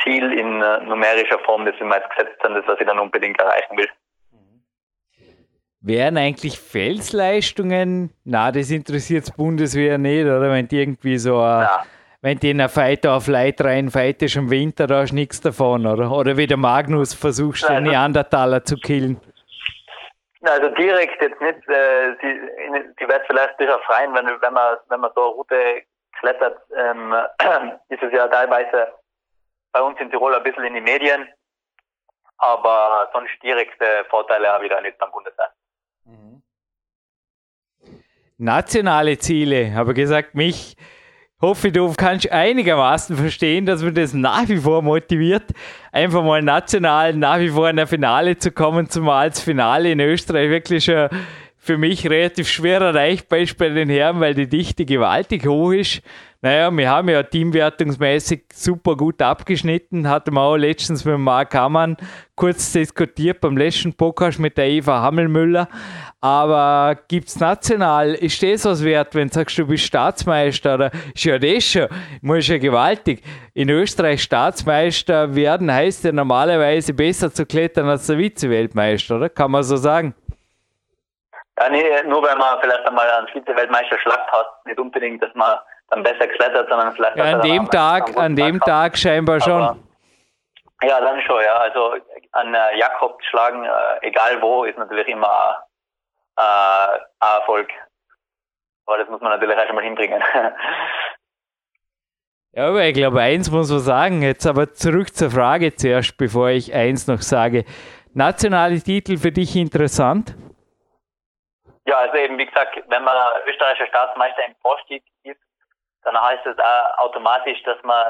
[SPEAKER 3] Ziel in uh, numerischer Form, das wir jetzt gesetzt haben, das was ich dann unbedingt erreichen will.
[SPEAKER 2] Wären eigentlich Felsleistungen, na, das interessiert das Bundeswehr nicht, oder? Wenn die irgendwie so, ja. wenn die in einer Fighter auf Leit rein fightest im Winter, da hast du nichts davon, oder? Oder wie der Magnus versuchst, ja, den Neandertaler zu killen.
[SPEAKER 3] Also direkt jetzt nicht, äh, die, die wird vielleicht ein bisschen freien, wenn, wenn man, wenn man so eine Route klettert, ähm, ist es ja teilweise bei uns in Tirol ein bisschen in die Medien, aber sonst direkte Vorteile habe ich da nicht beim Bundeswehr. Mhm.
[SPEAKER 2] Nationale Ziele, habe gesagt, mich hoffe, du kannst einigermaßen verstehen, dass man das nach wie vor motiviert, einfach mal national nach wie vor in der Finale zu kommen, zumal das Finale in Österreich wirklich schon für mich relativ schwer erreichbar ist bei den Herren, weil die Dichte gewaltig hoch ist. Naja, wir haben ja teamwertungsmäßig super gut abgeschnitten. Hatten wir auch letztens mit Marc Hammann kurz diskutiert beim letzten Podcast mit der Eva Hammelmüller. Aber gibt es national, ist das was wert, wenn du sagst, du bist Staatsmeister? Oder ist ja das schon, muss ja gewaltig. In Österreich Staatsmeister werden heißt ja normalerweise besser zu klettern als der Vize-Weltmeister, oder? Kann man so sagen?
[SPEAKER 3] Ja, nee, nur weil man vielleicht einmal einen Vize-Weltmeister schlagt hat, nicht unbedingt, dass man dann besser klettert, sondern vielleicht.
[SPEAKER 2] Ja, an dem Tag, an dem Tag, Tag scheinbar schon. Aber,
[SPEAKER 3] ja, dann schon, ja. Also an äh, Jakob schlagen, äh, egal wo, ist natürlich immer äh, ein Erfolg. Aber das muss man natürlich auch schon mal hinbringen.
[SPEAKER 2] Ja, aber ich glaube, eins muss man sagen. Jetzt aber zurück zur Frage zuerst, bevor ich eins noch sage. Nationale Titel für dich interessant?
[SPEAKER 3] Ja, also eben, wie gesagt, wenn man österreichischer Staatsmeister im Vorstieg ist, dann heißt es auch automatisch, dass man,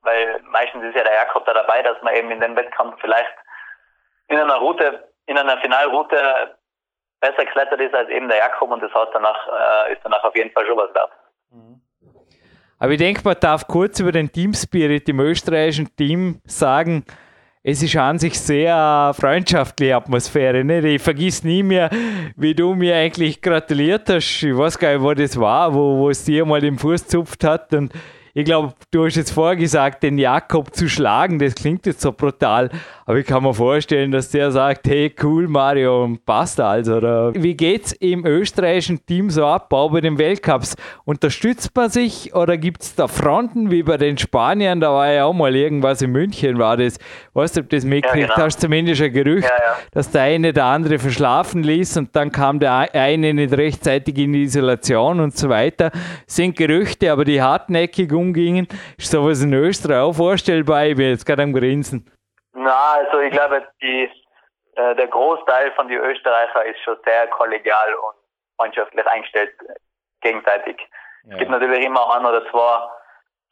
[SPEAKER 3] weil meistens ist ja der Jakob da dabei, dass man eben in den Wettkampf vielleicht in einer Route, in einer Finalroute besser geklettert ist als eben der Jakob und das heißt danach, äh, ist danach auf jeden Fall schon was wert.
[SPEAKER 2] Aber ich denke, man darf kurz über den Team Spirit im österreichischen Team sagen, es ist an sich sehr freundschaftliche Atmosphäre. Nicht? Ich vergiss nie mehr, wie du mir eigentlich gratuliert hast. Ich weiß gar nicht, wo das war, wo, wo es dir mal den Fuß zupft hat. Und ich glaube, du hast jetzt vorher gesagt, den Jakob zu schlagen, das klingt jetzt so brutal, aber ich kann mir vorstellen, dass der sagt, hey, cool, Mario, passt also. Oder wie geht's im österreichischen Team so ab, auch bei den Weltcups? Unterstützt man sich oder gibt es da Fronten wie bei den Spaniern? Da war ja auch mal irgendwas in München, war das. Weißt du, ob das mitgekriegt ja, genau. hast? Zumindest ein Gerücht, ja, ja. dass der eine der andere verschlafen ließ und dann kam der eine nicht rechtzeitig in die Isolation und so weiter. Das sind Gerüchte, aber die hartnäckig umgingen. Ist sowas in Österreich auch vorstellbar? Ich bin jetzt gerade am Grinsen.
[SPEAKER 3] Na, also ich glaube, die, äh, der Großteil von den Österreicher ist schon sehr kollegial und freundschaftlich eingestellt gegenseitig. Ja. Es gibt natürlich immer ein oder zwei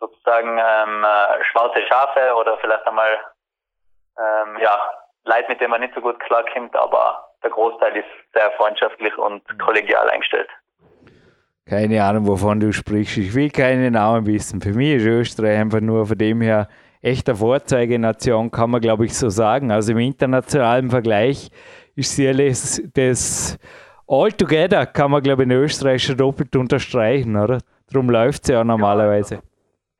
[SPEAKER 3] sozusagen ähm, äh, schwarze Schafe oder vielleicht einmal ähm, ja, Leute, mit denen man nicht so gut klarkommt, aber der Großteil ist sehr freundschaftlich und kollegial eingestellt.
[SPEAKER 2] Keine Ahnung, wovon du sprichst. Ich will keine Namen wissen. Für mich ist Österreich einfach nur von dem her echter Vorzeigenation, kann man glaube ich so sagen. Also im internationalen Vergleich ist sie das, das Altogether, kann man glaube ich in Österreich schon doppelt unterstreichen, oder? Darum läuft sie ja normalerweise.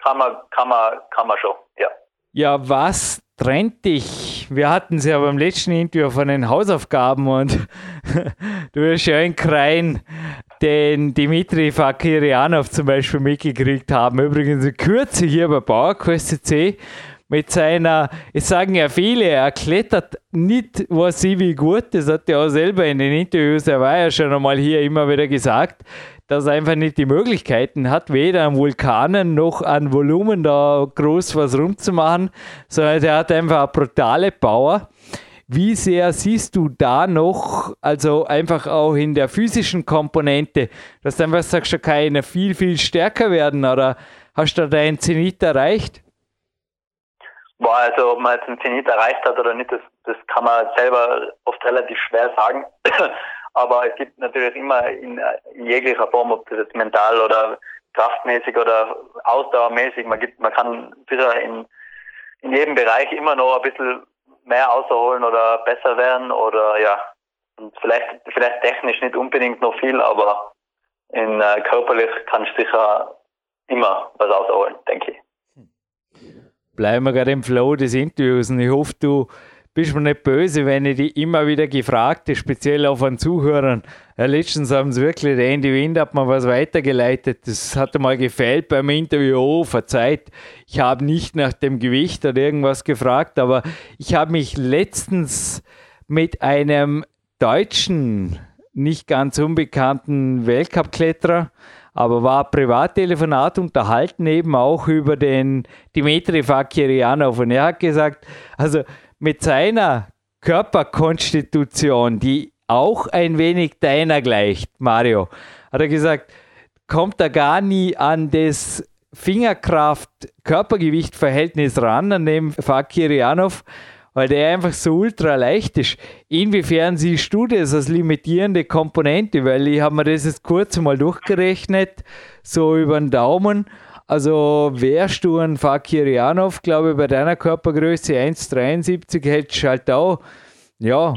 [SPEAKER 3] Kann man, kann man, kann man schon, ja.
[SPEAKER 2] Ja, was trennt dich? Wir hatten es ja beim letzten Interview von den Hausaufgaben und du hast ja in Krein den Dimitri Fakirianov zum Beispiel mitgekriegt haben. Übrigens in Kürze hier bei PowerQuest C mit seiner, es sagen ja viele, er klettert nicht, was sie wie gut, das hat er auch selber in den Interviews, er war ja schon einmal hier immer wieder gesagt, dass er einfach nicht die Möglichkeiten hat, weder an Vulkanen noch an Volumen da groß was rumzumachen, sondern er hat einfach eine brutale Power. Wie sehr siehst du da noch, also einfach auch in der physischen Komponente, dass du einfach sagst, okay, kann viel, viel stärker werden oder hast du da deinen Zenit erreicht?
[SPEAKER 3] Boah, also ob man jetzt einen Zenit erreicht hat oder nicht, das, das kann man selber oft relativ schwer sagen. Aber es gibt natürlich immer in, in jeglicher Form, ob das jetzt mental oder kraftmäßig oder ausdauermäßig, man gibt, man kann sicher in, in jedem Bereich immer noch ein bisschen mehr außerholen oder besser werden oder ja, vielleicht, vielleicht technisch nicht unbedingt noch viel, aber in äh, körperlich kann ich sicher immer was außerholen, denke ich.
[SPEAKER 2] Bleiben wir gerade im Flow des Interviews und ich hoffe, du bist mir nicht böse, wenn ich dich immer wieder gefragt speziell auch von Zuhörern. Ja, letztens haben sie wirklich, der Andy Wind hat mir was weitergeleitet. Das hat mal gefällt beim Interview. Oh, verzeiht, ich habe nicht nach dem Gewicht oder irgendwas gefragt, aber ich habe mich letztens mit einem deutschen, nicht ganz unbekannten Weltcup-Kletterer aber war Privattelefonat unterhalten eben auch über den Dimitri Fakirianov und er hat gesagt, also mit seiner Körperkonstitution, die auch ein wenig deiner gleicht, Mario, hat er gesagt, kommt er gar nie an das Fingerkraft-Körpergewicht-Verhältnis ran, an dem Fakirianov, weil der einfach so ultra leicht ist. Inwiefern siehst du das als limitierende Komponente? Weil ich habe mir das jetzt kurz mal durchgerechnet, so über den Daumen. Also wärst du ein Fakirianov, glaube ich, bei deiner Körpergröße 1,73 hättest du halt auch, ja,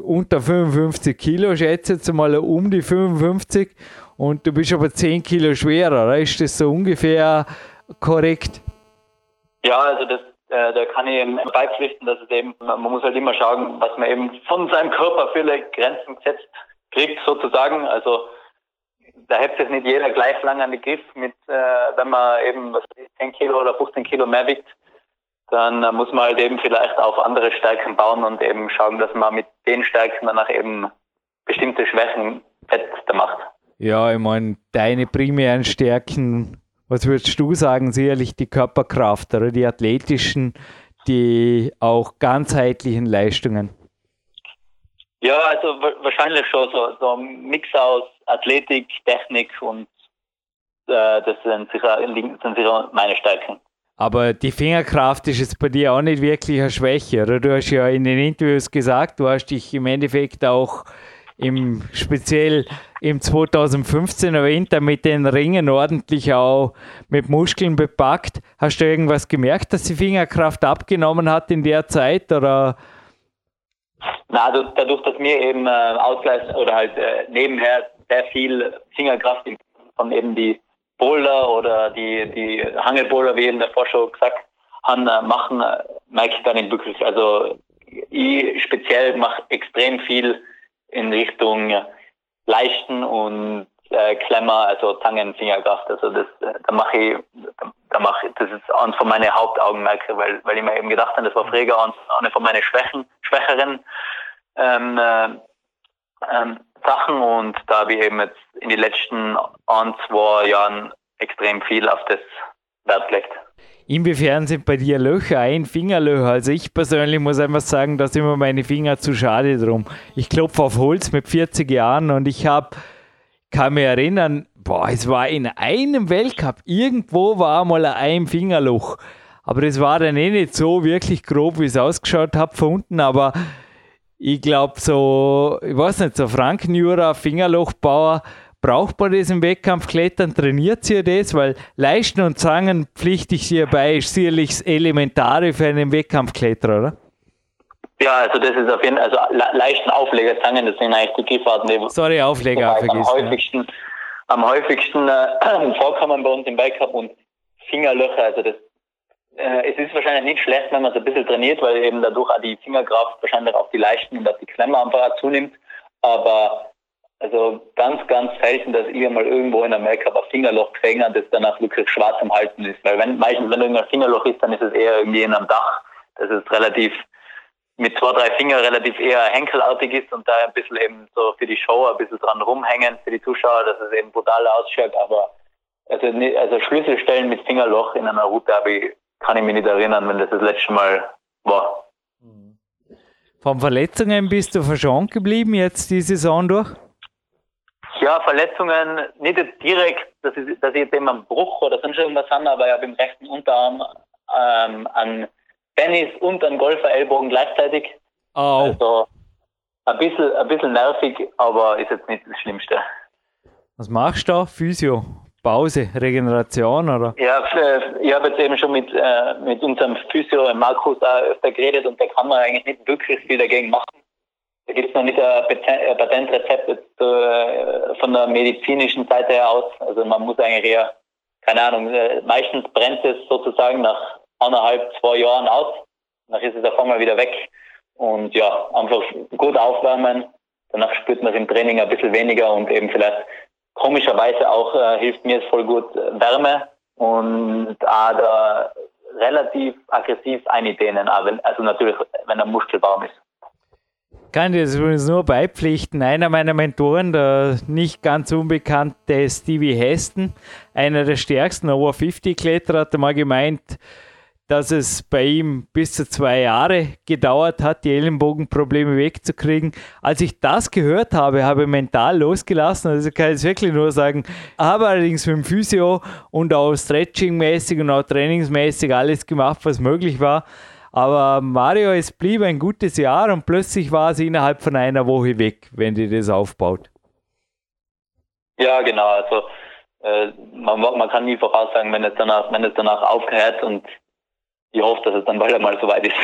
[SPEAKER 2] unter 55 Kilo, schätze jetzt mal um die 55 und du bist aber 10 Kilo schwerer. Ist das so ungefähr korrekt?
[SPEAKER 3] Ja, also das, äh, da kann ich eben beipflichten, dass es eben, man muss halt immer schauen, was man eben von seinem Körper für Grenzen gesetzt kriegt, sozusagen. Also da hebt sich nicht jeder gleich lang an den Griff mit, äh, wenn man eben was 10 Kilo oder 15 Kilo mehr wiegt, dann äh, muss man halt eben vielleicht auf andere Stärken bauen und eben schauen, dass man mit den Stärken danach eben bestimmte Schwächen fett macht.
[SPEAKER 2] Ja, ich meine, deine primären Stärken, was würdest du sagen, sicherlich die Körperkraft oder die athletischen, die auch ganzheitlichen Leistungen?
[SPEAKER 3] Ja, also wahrscheinlich schon so, so ein Mix aus Athletik, Technik und äh, das sind sicher, sind sicher meine Stärken.
[SPEAKER 2] Aber die Fingerkraft ist jetzt bei dir auch nicht wirklich eine Schwäche, oder? Du hast ja in den Interviews gesagt, du hast dich im Endeffekt auch im speziell im 2015 erwähnt, mit den Ringen ordentlich auch mit Muskeln bepackt. Hast du irgendwas gemerkt, dass die Fingerkraft abgenommen hat in der Zeit? Oder?
[SPEAKER 3] Na, dadurch, dass mir eben äh, Ausgleich oder halt äh, nebenher sehr viel Fingerkraft von eben die Boulder oder die, die Hangelboulder, wie in der Vorschau gesagt haben, machen, merke ich da nicht wirklich. Also ich speziell mache extrem viel in Richtung Leichten und äh, Klemmer, also Zangenfingerkraft. Also das, da mache ich, da mache ich, das ist eines von meinen Hauptaugenmerke, weil, weil ich mir eben gedacht habe, das war früher eine von meinen Schwächen, schwächeren ähm, äh, ähm, Sachen und da habe ich eben jetzt in den letzten ein, zwei Jahren extrem viel auf das Wert gelegt.
[SPEAKER 2] Inwiefern sind bei dir Löcher ein Fingerlöcher? Also ich persönlich muss einfach sagen, da sind mir meine Finger zu schade drum. Ich klopfe auf Holz mit 40 Jahren und ich habe, kann mich erinnern, boah, es war in einem Weltcup, irgendwo war mal ein Fingerloch. Aber es war dann eh nicht so wirklich grob, wie es ausgeschaut hat von unten, aber ich glaube so, ich weiß nicht, so Frankenjura, Fingerlochbauer, Braucht man das im Wettkampfklettern? Trainiert sie das? Weil Leisten und Zangen pflichtig hierbei ist sicherlich das Elementare für einen Wettkampfkletterer, oder?
[SPEAKER 3] Ja, also das ist auf jeden Fall, also leichten Aufleger, Zangen, das sind eigentlich die Griffarten, die
[SPEAKER 2] Sorry, Aufleger
[SPEAKER 3] vergessen. Am häufigsten, ja. am häufigsten äh, vorkommen bei uns im Weltcup und Fingerlöcher, also das äh, es ist wahrscheinlich nicht schlecht, wenn man es ein bisschen trainiert, weil eben dadurch auch die Fingerkraft wahrscheinlich auf die Leichten und auf die Klemmer einfach zunimmt. Aber also ganz, ganz selten, dass ich mal irgendwo in Amerika ein Fingerloch gesehen habe, das danach wirklich schwarz am Halten ist. Weil wenn, meistens, wenn irgendein Fingerloch ist, dann ist es eher irgendwie in einem Dach. Das ist relativ, mit zwei, drei Fingern relativ eher henkelartig ist und da ein bisschen eben so für die Show ein bisschen dran rumhängen für die Zuschauer, dass es eben brutal ausschaut. Aber also, also Schlüsselstellen mit Fingerloch in einer Route habe ich, kann ich mich nicht erinnern, wenn das das letzte Mal war.
[SPEAKER 2] Von Verletzungen bist du verschont geblieben jetzt die Saison durch?
[SPEAKER 3] Ja, Verletzungen, nicht direkt, dass ich, dass ich jetzt eben am Bruch oder sonst irgendwas habe, aber ich habe im rechten Unterarm ähm, an Tennis und an Golfer-Ellbogen gleichzeitig.
[SPEAKER 2] Oh.
[SPEAKER 3] Also ein bisschen, ein bisschen nervig, aber ist jetzt nicht das Schlimmste.
[SPEAKER 2] Was machst du da? Physio? Pause, Regeneration oder?
[SPEAKER 3] Ja, ich habe jetzt eben schon mit, äh, mit unserem Physio Markus da öfter geredet und der kann man eigentlich nicht wirklich viel dagegen machen. Da gibt es noch nicht ein Patentrezept äh, von der medizinischen Seite her aus. Also man muss eigentlich eher, keine Ahnung, äh, meistens brennt es sozusagen nach anderthalb, zwei Jahren aus. Danach ist es auf einmal wieder weg. Und ja, einfach gut aufwärmen. Danach spürt man es im Training ein bisschen weniger und eben vielleicht komischerweise auch äh, hilft mir es voll gut äh, Wärme und auch da relativ aggressiv eindehnen, also natürlich, wenn der Muskel warm ist
[SPEAKER 2] kann dir das übrigens nur beipflichten. Einer meiner Mentoren, der nicht ganz unbekannte Stevie Heston, einer der stärksten Over 50 Kletterer, hat einmal gemeint, dass es bei ihm bis zu zwei Jahre gedauert hat, die Ellenbogenprobleme wegzukriegen. Als ich das gehört habe, habe ich mental losgelassen. Also kann ich es wirklich nur sagen, habe allerdings mit dem Physio und auch Stretching-mäßig und auch trainingsmäßig alles gemacht, was möglich war. Aber Mario, es blieb ein gutes Jahr und plötzlich war sie innerhalb von einer Woche weg, wenn die das aufbaut.
[SPEAKER 3] Ja, genau. Also äh, man, man, kann nie voraussagen, wenn es danach, wenn es danach aufhört und ich hoffe, dass es dann bald einmal soweit ist.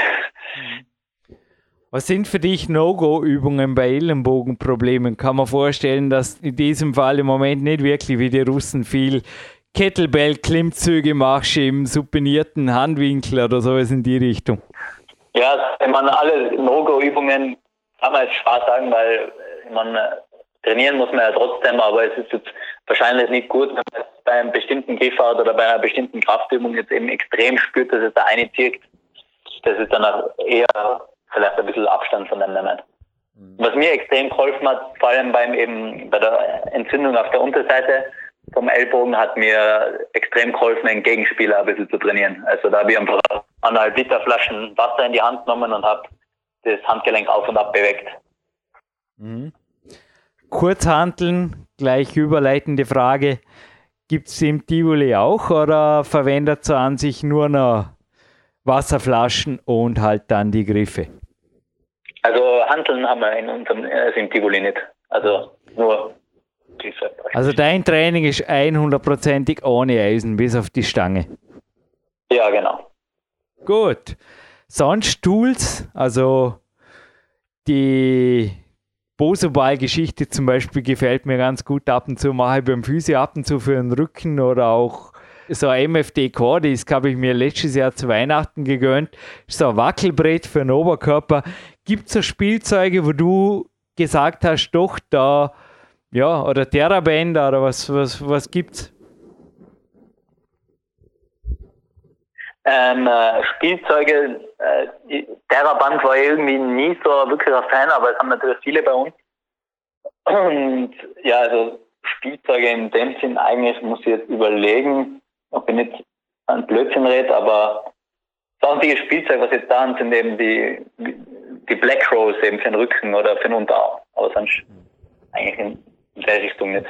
[SPEAKER 2] Was sind für dich No-Go-Übungen bei Ellenbogenproblemen? Kann man vorstellen, dass in diesem Fall im Moment nicht wirklich wie die Russen viel Kettlebell-Klimmzüge machst im supinierten Handwinkel oder sowas in die Richtung?
[SPEAKER 3] Ja, ich meine, alle No-Go-Übungen kann man jetzt Spaß sagen, weil ich meine, trainieren muss man ja trotzdem, aber es ist jetzt wahrscheinlich nicht gut, wenn man bei einem bestimmten Griffart oder bei einer bestimmten Kraftübung jetzt eben extrem spürt, dass es da eine zirkt. Das ist dann auch eher vielleicht ein bisschen Abstand von dem nehmen. Mhm. Was mir extrem geholfen hat, vor allem beim eben bei der Entzündung auf der Unterseite, vom Ellbogen hat mir extrem geholfen, einen Gegenspieler ein bisschen zu trainieren. Also da habe ich einfach anderthalb Liter Flaschen Wasser in die Hand genommen und habe das Handgelenk auf und ab bewegt.
[SPEAKER 2] Mhm. Kurzhanteln, gleich überleitende Frage. Gibt es im Tivoli auch oder verwendet ihr an sich nur noch Wasserflaschen und halt dann die Griffe?
[SPEAKER 3] Also Handeln haben wir in unserem also im Tivoli nicht. Also nur Griffe.
[SPEAKER 2] Also dein Training ist 100%ig ohne Eisen, bis auf die Stange.
[SPEAKER 3] Ja, genau.
[SPEAKER 2] Gut. Sonst Tools, also die Bosoball-Geschichte zum Beispiel gefällt mir ganz gut. Ab und zu mache ich beim Physio ab und zu für den Rücken oder auch so ein MFD Core, das habe ich mir letztes Jahr zu Weihnachten gegönnt. So ein Wackelbrett für den Oberkörper. Gibt es so Spielzeuge, wo du gesagt hast, doch, da, ja, oder Terrabänder oder was, was, was gibt's?
[SPEAKER 3] Ähm, äh, Spielzeuge, äh, Terraband war irgendwie nie so ein Fan, aber es haben natürlich viele bei uns. Und ja, also Spielzeuge in dem Sinn eigentlich muss ich jetzt überlegen, ob ich nicht an Blödsinn rede, aber das einzige Spielzeug, was jetzt da sind, eben die, die Black Rose eben für den Rücken oder für den Unterarm. Aber sonst eigentlich in der Richtung nicht.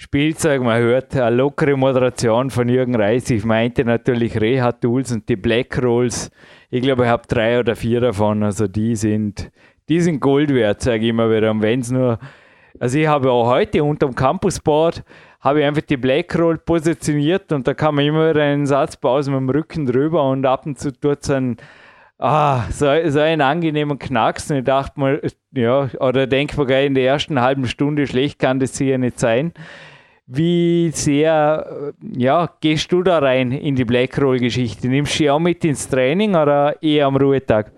[SPEAKER 2] Spielzeug, man hört eine lockere Moderation von Jürgen Reis. Ich meinte natürlich Reha-Tools und die Black Rolls. Ich glaube, ich habe drei oder vier davon. Also die sind, die sind Gold wert, sage ich immer wieder. Und wenn es nur, also ich habe auch heute unterm Campusboard habe ich einfach die Black Roll positioniert und da kann man immer wieder einen Satz pausen mit dem Rücken drüber und ab und zu tut es einen ah, so, so einen angenehmen Knacks. Und ich dachte mal, ja, oder denke mir gleich in der ersten halben Stunde, schlecht kann das hier nicht sein. Wie sehr ja, gehst du da rein in die Blackroll-Geschichte? Nimmst du die auch mit ins Training oder eher am Ruhetag?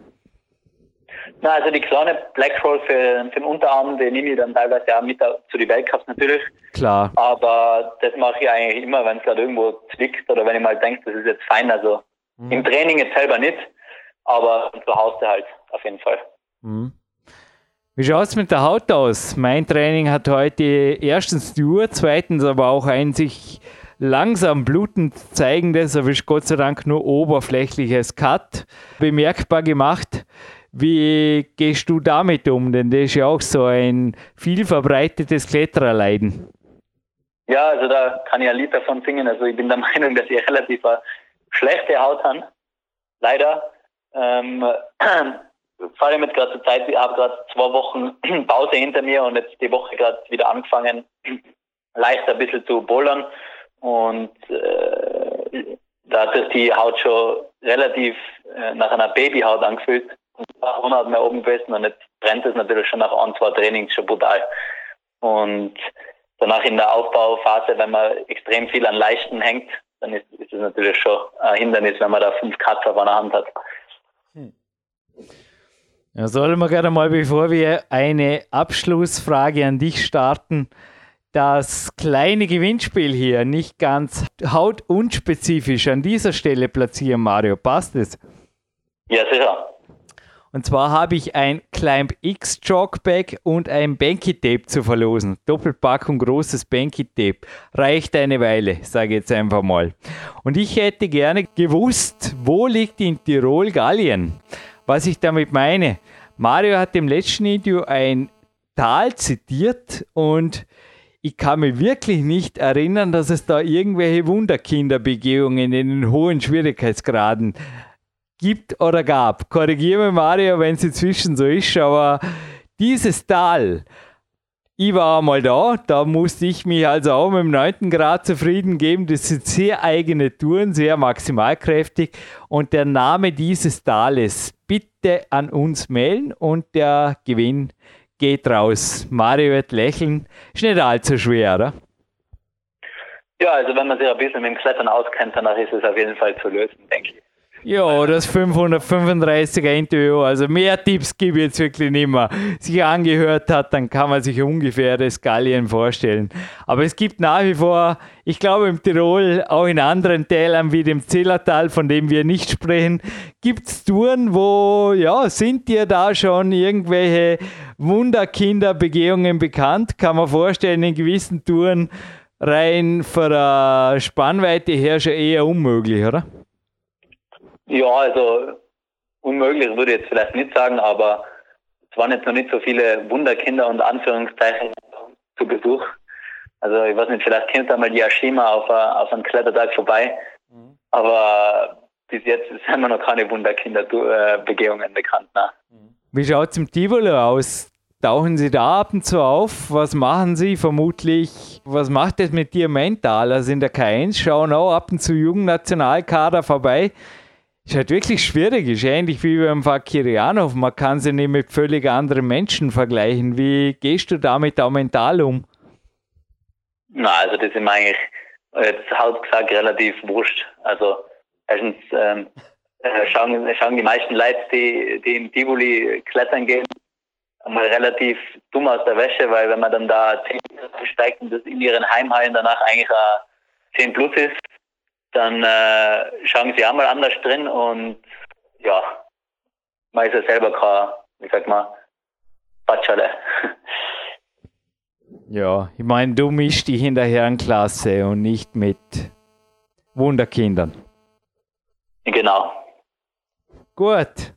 [SPEAKER 3] Na, also die kleine Blackroll für, für den Unterarm, die nehme ich dann teilweise auch mit zu den Weltcups natürlich.
[SPEAKER 2] Klar.
[SPEAKER 3] Aber das mache ich eigentlich immer, wenn es gerade irgendwo zwickt oder wenn ich mal denke, das ist jetzt fein. Also mhm. im Training jetzt selber nicht, aber zu Hause halt auf jeden Fall.
[SPEAKER 2] Mhm. Wie schaut es mit der Haut aus? Mein Training hat heute erstens die Uhr, zweitens aber auch ein sich langsam blutend zeigendes, aber ist Gott sei Dank nur oberflächliches Cut bemerkbar gemacht. Wie gehst du damit um? Denn das ist ja auch so ein viel verbreitetes Klettererleiden.
[SPEAKER 3] Ja, also da kann ich ein Lied davon singen. Also ich bin der Meinung, dass ich relativ schlechte Haut habe. Leider. Ähm, allem jetzt gerade zur Zeit, ich habe gerade zwei Wochen Pause hinter mir und jetzt die Woche gerade wieder angefangen, leicht ein bisschen zu bouldern. Und äh, da hat sich die Haut schon relativ äh, nach einer Babyhaut angefühlt. Ein paar Monate mehr oben gewesen und jetzt brennt es natürlich schon nach ein, zwei Trainings schon brutal. Und danach in der Aufbauphase, wenn man extrem viel an Leichten hängt, dann ist, ist es natürlich schon ein Hindernis, wenn man da fünf Cuts auf einer Hand hat.
[SPEAKER 2] Ja, sollen wir gerade mal, bevor wir eine Abschlussfrage an dich starten, das kleine Gewinnspiel hier nicht ganz hautunspezifisch an dieser Stelle platzieren, Mario. Passt es?
[SPEAKER 3] Ja, sicher.
[SPEAKER 2] Und zwar habe ich ein Climb X Jogbag und ein Banky Tape zu verlosen. Doppelpackung großes Banky Tape. Reicht eine Weile, sage ich jetzt einfach mal. Und ich hätte gerne gewusst, wo liegt in Tirol Gallien? Was ich damit meine. Mario hat im letzten Video ein Tal zitiert und ich kann mich wirklich nicht erinnern, dass es da irgendwelche Wunderkinderbegehungen in den hohen Schwierigkeitsgraden gibt oder gab. Korrigiere mich, Mario, wenn es inzwischen so ist, aber dieses Tal, ich war mal da, da musste ich mich also auch mit dem 9. Grad zufrieden geben. Das sind sehr eigene Touren, sehr maximalkräftig. Und der Name dieses Tales bitte an uns mailen und der Gewinn geht raus. Mario wird lächeln. Ist nicht allzu schwer, oder?
[SPEAKER 3] Ja, also wenn man sich ein bisschen mit dem Klettern auskennt, dann ist es auf jeden Fall zu lösen, denke ich.
[SPEAKER 2] Ja, das 535er Interview. Also mehr Tipps gebe ich jetzt wirklich nicht mehr. Sich angehört hat, dann kann man sich ungefähr das Gallien vorstellen. Aber es gibt nach wie vor, ich glaube im Tirol, auch in anderen Tälern wie dem Zillertal, von dem wir nicht sprechen, gibt es Touren, wo, ja, sind dir da schon irgendwelche Wunderkinderbegehungen bekannt? Kann man vorstellen, in gewissen Touren rein von der Spannweite her schon eher unmöglich, oder?
[SPEAKER 3] Ja, also unmöglich würde ich jetzt vielleicht nicht sagen, aber es waren jetzt noch nicht so viele Wunderkinder und Anführungszeichen zu Besuch. Also ich weiß nicht, vielleicht kennt ihr mal die Ashima auf, auf einem Klettertag vorbei. Mhm. Aber bis jetzt sind mir noch keine Wunderkinderbegehungen bekannt. Ne?
[SPEAKER 2] Wie schaut es im Tivoli aus? Tauchen Sie da ab und zu auf? Was machen Sie vermutlich? Was macht das mit dir mental? Also in der K1 schauen auch ab und zu Jugendnationalkader vorbei. Ist halt wirklich schwierig, ist ähnlich wie beim Fakirianov. Man kann sie nicht mit völlig anderen Menschen vergleichen. Wie gehst du damit auch mental um?
[SPEAKER 3] Na, also das ist mir eigentlich jetzt halt gesagt relativ wurscht. Also erstens ähm, äh, schauen, schauen die meisten Leute, die, die im Tivoli klettern gehen, mal relativ dumm aus der Wäsche, weil wenn man dann da 10 steigt und das in ihren Heimhallen danach eigentlich 10 plus ist, dann äh, schauen sie auch mal anders drin und ja, man ist ja selber kein, wie sagt man, Batschale.
[SPEAKER 2] Ja, ich meine, du mischst dich in der Herrenklasse und nicht mit Wunderkindern.
[SPEAKER 3] Genau.
[SPEAKER 2] Gut.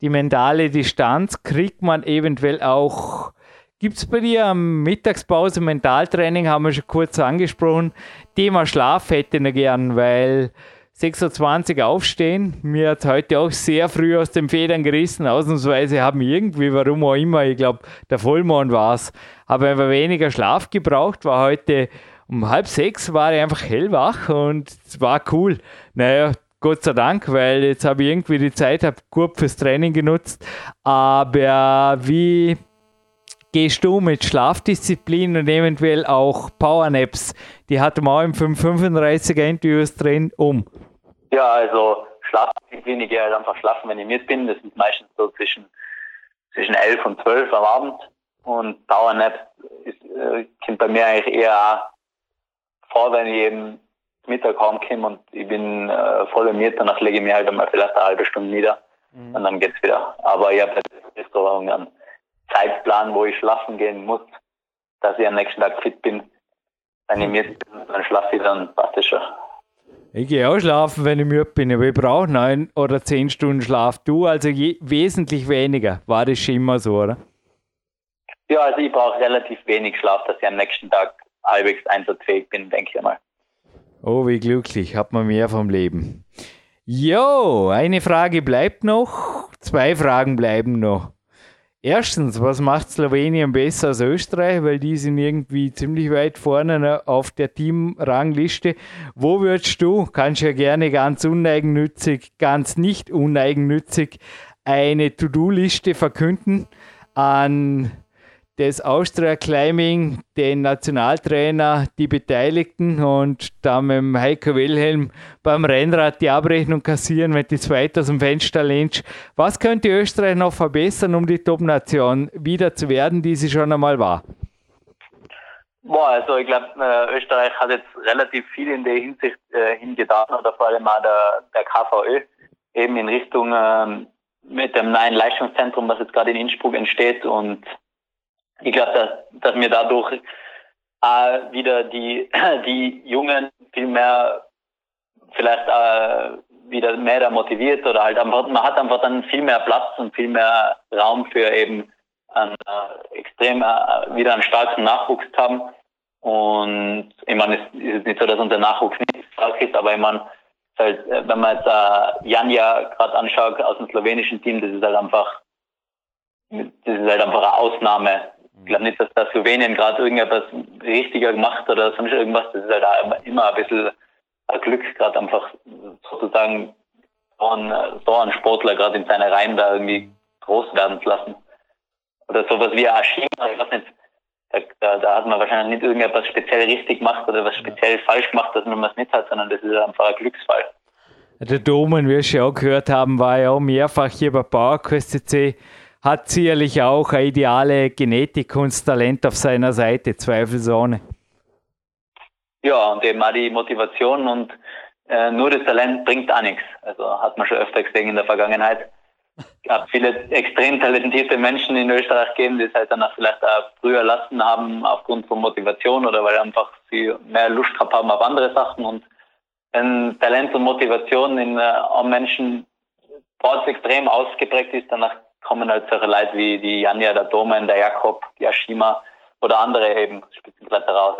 [SPEAKER 2] Die mentale Distanz kriegt man eventuell auch. Gibt es bei dir am Mittagspause Mentaltraining, haben wir schon kurz angesprochen. Thema Schlaf hätte ich gern, weil 6.20 Uhr aufstehen. Mir hat heute auch sehr früh aus den Federn gerissen. Ausnahmsweise haben irgendwie, warum auch immer, ich glaube, der Vollmond war es, habe einfach weniger Schlaf gebraucht, war heute um halb sechs war ich einfach hellwach und es war cool. Naja, Gott sei Dank, weil jetzt habe ich irgendwie die Zeit habe gut fürs Training genutzt. Aber wie gehst du mit Schlafdisziplin und eventuell auch Powernaps, die hatten wir auch im 535er Interviews drin, um?
[SPEAKER 3] Ja, also Schlafdisziplin, ich gehe halt einfach schlafen, wenn ich mit bin. Das ist meistens so zwischen, zwischen 11 und 12 am Abend. Und Powernap ist, äh, kommt bei mir eigentlich eher vor, wenn ich eben Mittag heimkomme und ich bin äh, voll emiert, danach lege ich mir halt einmal vielleicht eine halbe Stunde nieder mhm. und dann geht's wieder. Aber ich habe halt so einen Zeitplan, wo ich schlafen gehen muss, dass ich am nächsten Tag fit bin. Wenn ich müde bin, dann schlafe ich, dann passt das schon.
[SPEAKER 2] Ich gehe auch schlafen, wenn ich müde bin, aber ich brauche neun oder zehn Stunden Schlaf. Du also je, wesentlich weniger. War das schon immer so, oder?
[SPEAKER 3] Ja, also ich brauche relativ wenig Schlaf, dass ich am nächsten Tag halbwegs einsatzfähig bin, denke ich mal.
[SPEAKER 2] Oh, wie glücklich, hat man mehr vom Leben. Jo, eine Frage bleibt noch, zwei Fragen bleiben noch. Erstens, was macht Slowenien besser als Österreich? Weil die sind irgendwie ziemlich weit vorne auf der Teamrangliste. Wo würdest du, kannst ja gerne ganz uneigennützig, ganz nicht uneigennützig, eine To-Do-Liste verkünden an das Austria Climbing, den Nationaltrainer, die Beteiligten und da mit dem Heiko Wilhelm beim Rennrad die Abrechnung kassieren, wenn die zweite aus dem Fenster lehnt. Was könnte Österreich noch verbessern, um die Top-Nation wieder zu werden, die sie schon einmal war?
[SPEAKER 3] Boah, also ich glaube, äh, Österreich hat jetzt relativ viel in der Hinsicht äh, hingetan oder vor allem auch der, der KVÖ eben in Richtung äh, mit dem neuen Leistungszentrum, was jetzt gerade in Innsbruck entsteht und ich glaube, dass, dass mir dadurch äh, wieder die, die Jungen viel mehr vielleicht äh, wieder mehr motiviert oder halt einfach, man hat einfach dann viel mehr Platz und viel mehr Raum für eben einen, äh, extrem äh, wieder einen starken Nachwuchs haben. Und ich meine, es ist nicht so, dass unser Nachwuchs nicht stark ist, aber ich meine, halt, äh, wenn man jetzt äh, Janja gerade anschaut aus dem slowenischen Team, das ist halt einfach, das ist halt einfach eine Ausnahme ich glaube nicht, dass da Slowenien gerade irgendetwas richtiger gemacht oder sonst irgendwas. Das ist halt auch immer ein bisschen ein Glück, gerade einfach sozusagen so einen, so einen Sportler gerade in seiner Reihen da irgendwie groß werden zu lassen. Oder sowas wie Ashima, ich weiß nicht, da, da, hat man wahrscheinlich nicht irgendetwas speziell richtig gemacht oder was speziell falsch gemacht, dass man es nicht hat, sondern das ist einfach ein Glücksfall.
[SPEAKER 2] Der Domen, wie wir schon auch gehört haben, war ja auch mehrfach hier bei PowerQuest CC hat sicherlich auch eine ideale Genetik und Talent auf seiner Seite, zweifelsohne.
[SPEAKER 3] Ja, und eben auch die Motivation und äh, nur das Talent bringt auch nichts. Also hat man schon öfter gesehen in der Vergangenheit. Es gab viele extrem talentierte Menschen in Österreich gegeben, die es halt dann auch vielleicht auch früher lassen haben aufgrund von Motivation oder weil einfach sie mehr Lust gehabt haben auf andere Sachen. Und wenn Talent und Motivation in äh, einem Menschen extrem ausgeprägt ist, danach kommen halt solche Leute wie die Janja, der Domen, der Jakob, die Ashima oder andere eben Spitzenkletterer aus.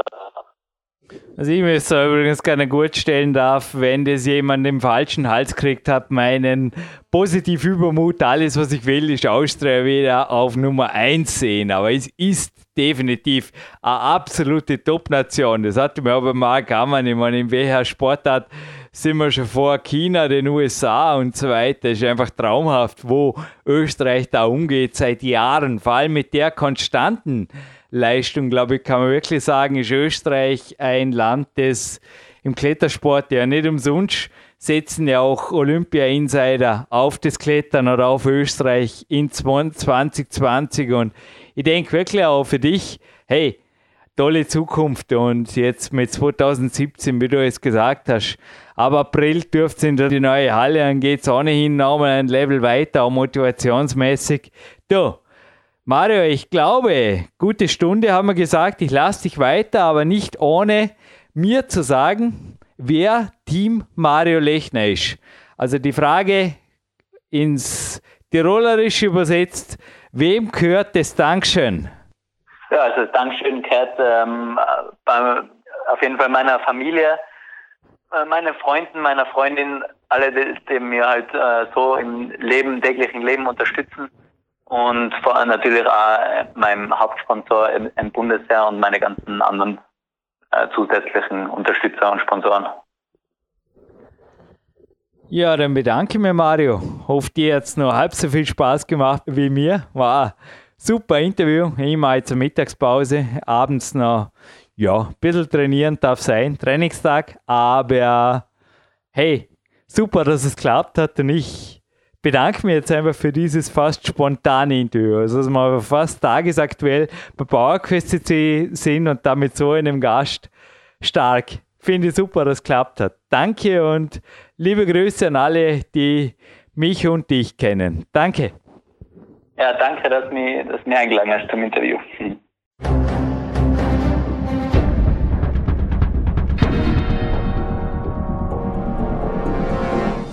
[SPEAKER 2] Also ich möchte übrigens gerne gut stellen darf, wenn das jemand im falschen Hals kriegt hat, meinen positiv Übermut, alles was ich will, ist Austria wieder auf Nummer 1 sehen. Aber es ist definitiv eine absolute Top-Nation. Das hatte mir aber Mark Ammann, ich meine, in welcher Sportart sind wir schon vor China, den USA und so weiter. Ist einfach traumhaft, wo Österreich da umgeht seit Jahren, vor allem mit der konstanten Leistung, glaube ich, kann man wirklich sagen, ist Österreich ein Land, das im Klettersport ja nicht umsonst setzen ja auch Olympia-Insider auf das Klettern oder auf Österreich in 2020 und ich denke wirklich auch für dich, hey, tolle Zukunft und jetzt mit 2017, wie du es gesagt hast, ab April dürft ihr in die neue Halle, dann geht es ohnehin nochmal ein Level weiter, auch motivationsmäßig. Du, Mario, ich glaube, gute Stunde haben wir gesagt. Ich lasse dich weiter, aber nicht ohne mir zu sagen, wer Team Mario Lechner ist. Also die Frage ins Tirolerische übersetzt, wem gehört das Dankeschön?
[SPEAKER 3] Ja, also Dankeschön gehört ähm, bei, auf jeden Fall meiner Familie, äh, meinen Freunden, meiner Freundin, alle, die, die mir halt äh, so im Leben, täglichen Leben unterstützen und vor allem natürlich auch äh, meinem Hauptsponsor im, im Bundesheer und meine ganzen anderen äh, zusätzlichen Unterstützer und Sponsoren.
[SPEAKER 2] Ja, dann bedanke ich mich, Mario. Hoffe, dir es noch halb so viel Spaß gemacht wie mir. Ein super Interview. Immer jetzt zur Mittagspause. Abends noch, ja, ein bisschen trainieren darf sein. Trainingstag. Aber hey, super, dass es geklappt hat. Und ich bedanke mich jetzt einfach für dieses fast spontane Interview. Also, dass wir fast tagesaktuell bei PowerQuest CC sind und damit so einem Gast stark. Finde ich super, dass es geklappt hat. Danke und liebe Grüße an alle, die mich und dich kennen. Danke.
[SPEAKER 3] Ja, danke, dass du mich eingeladen hast zum Interview.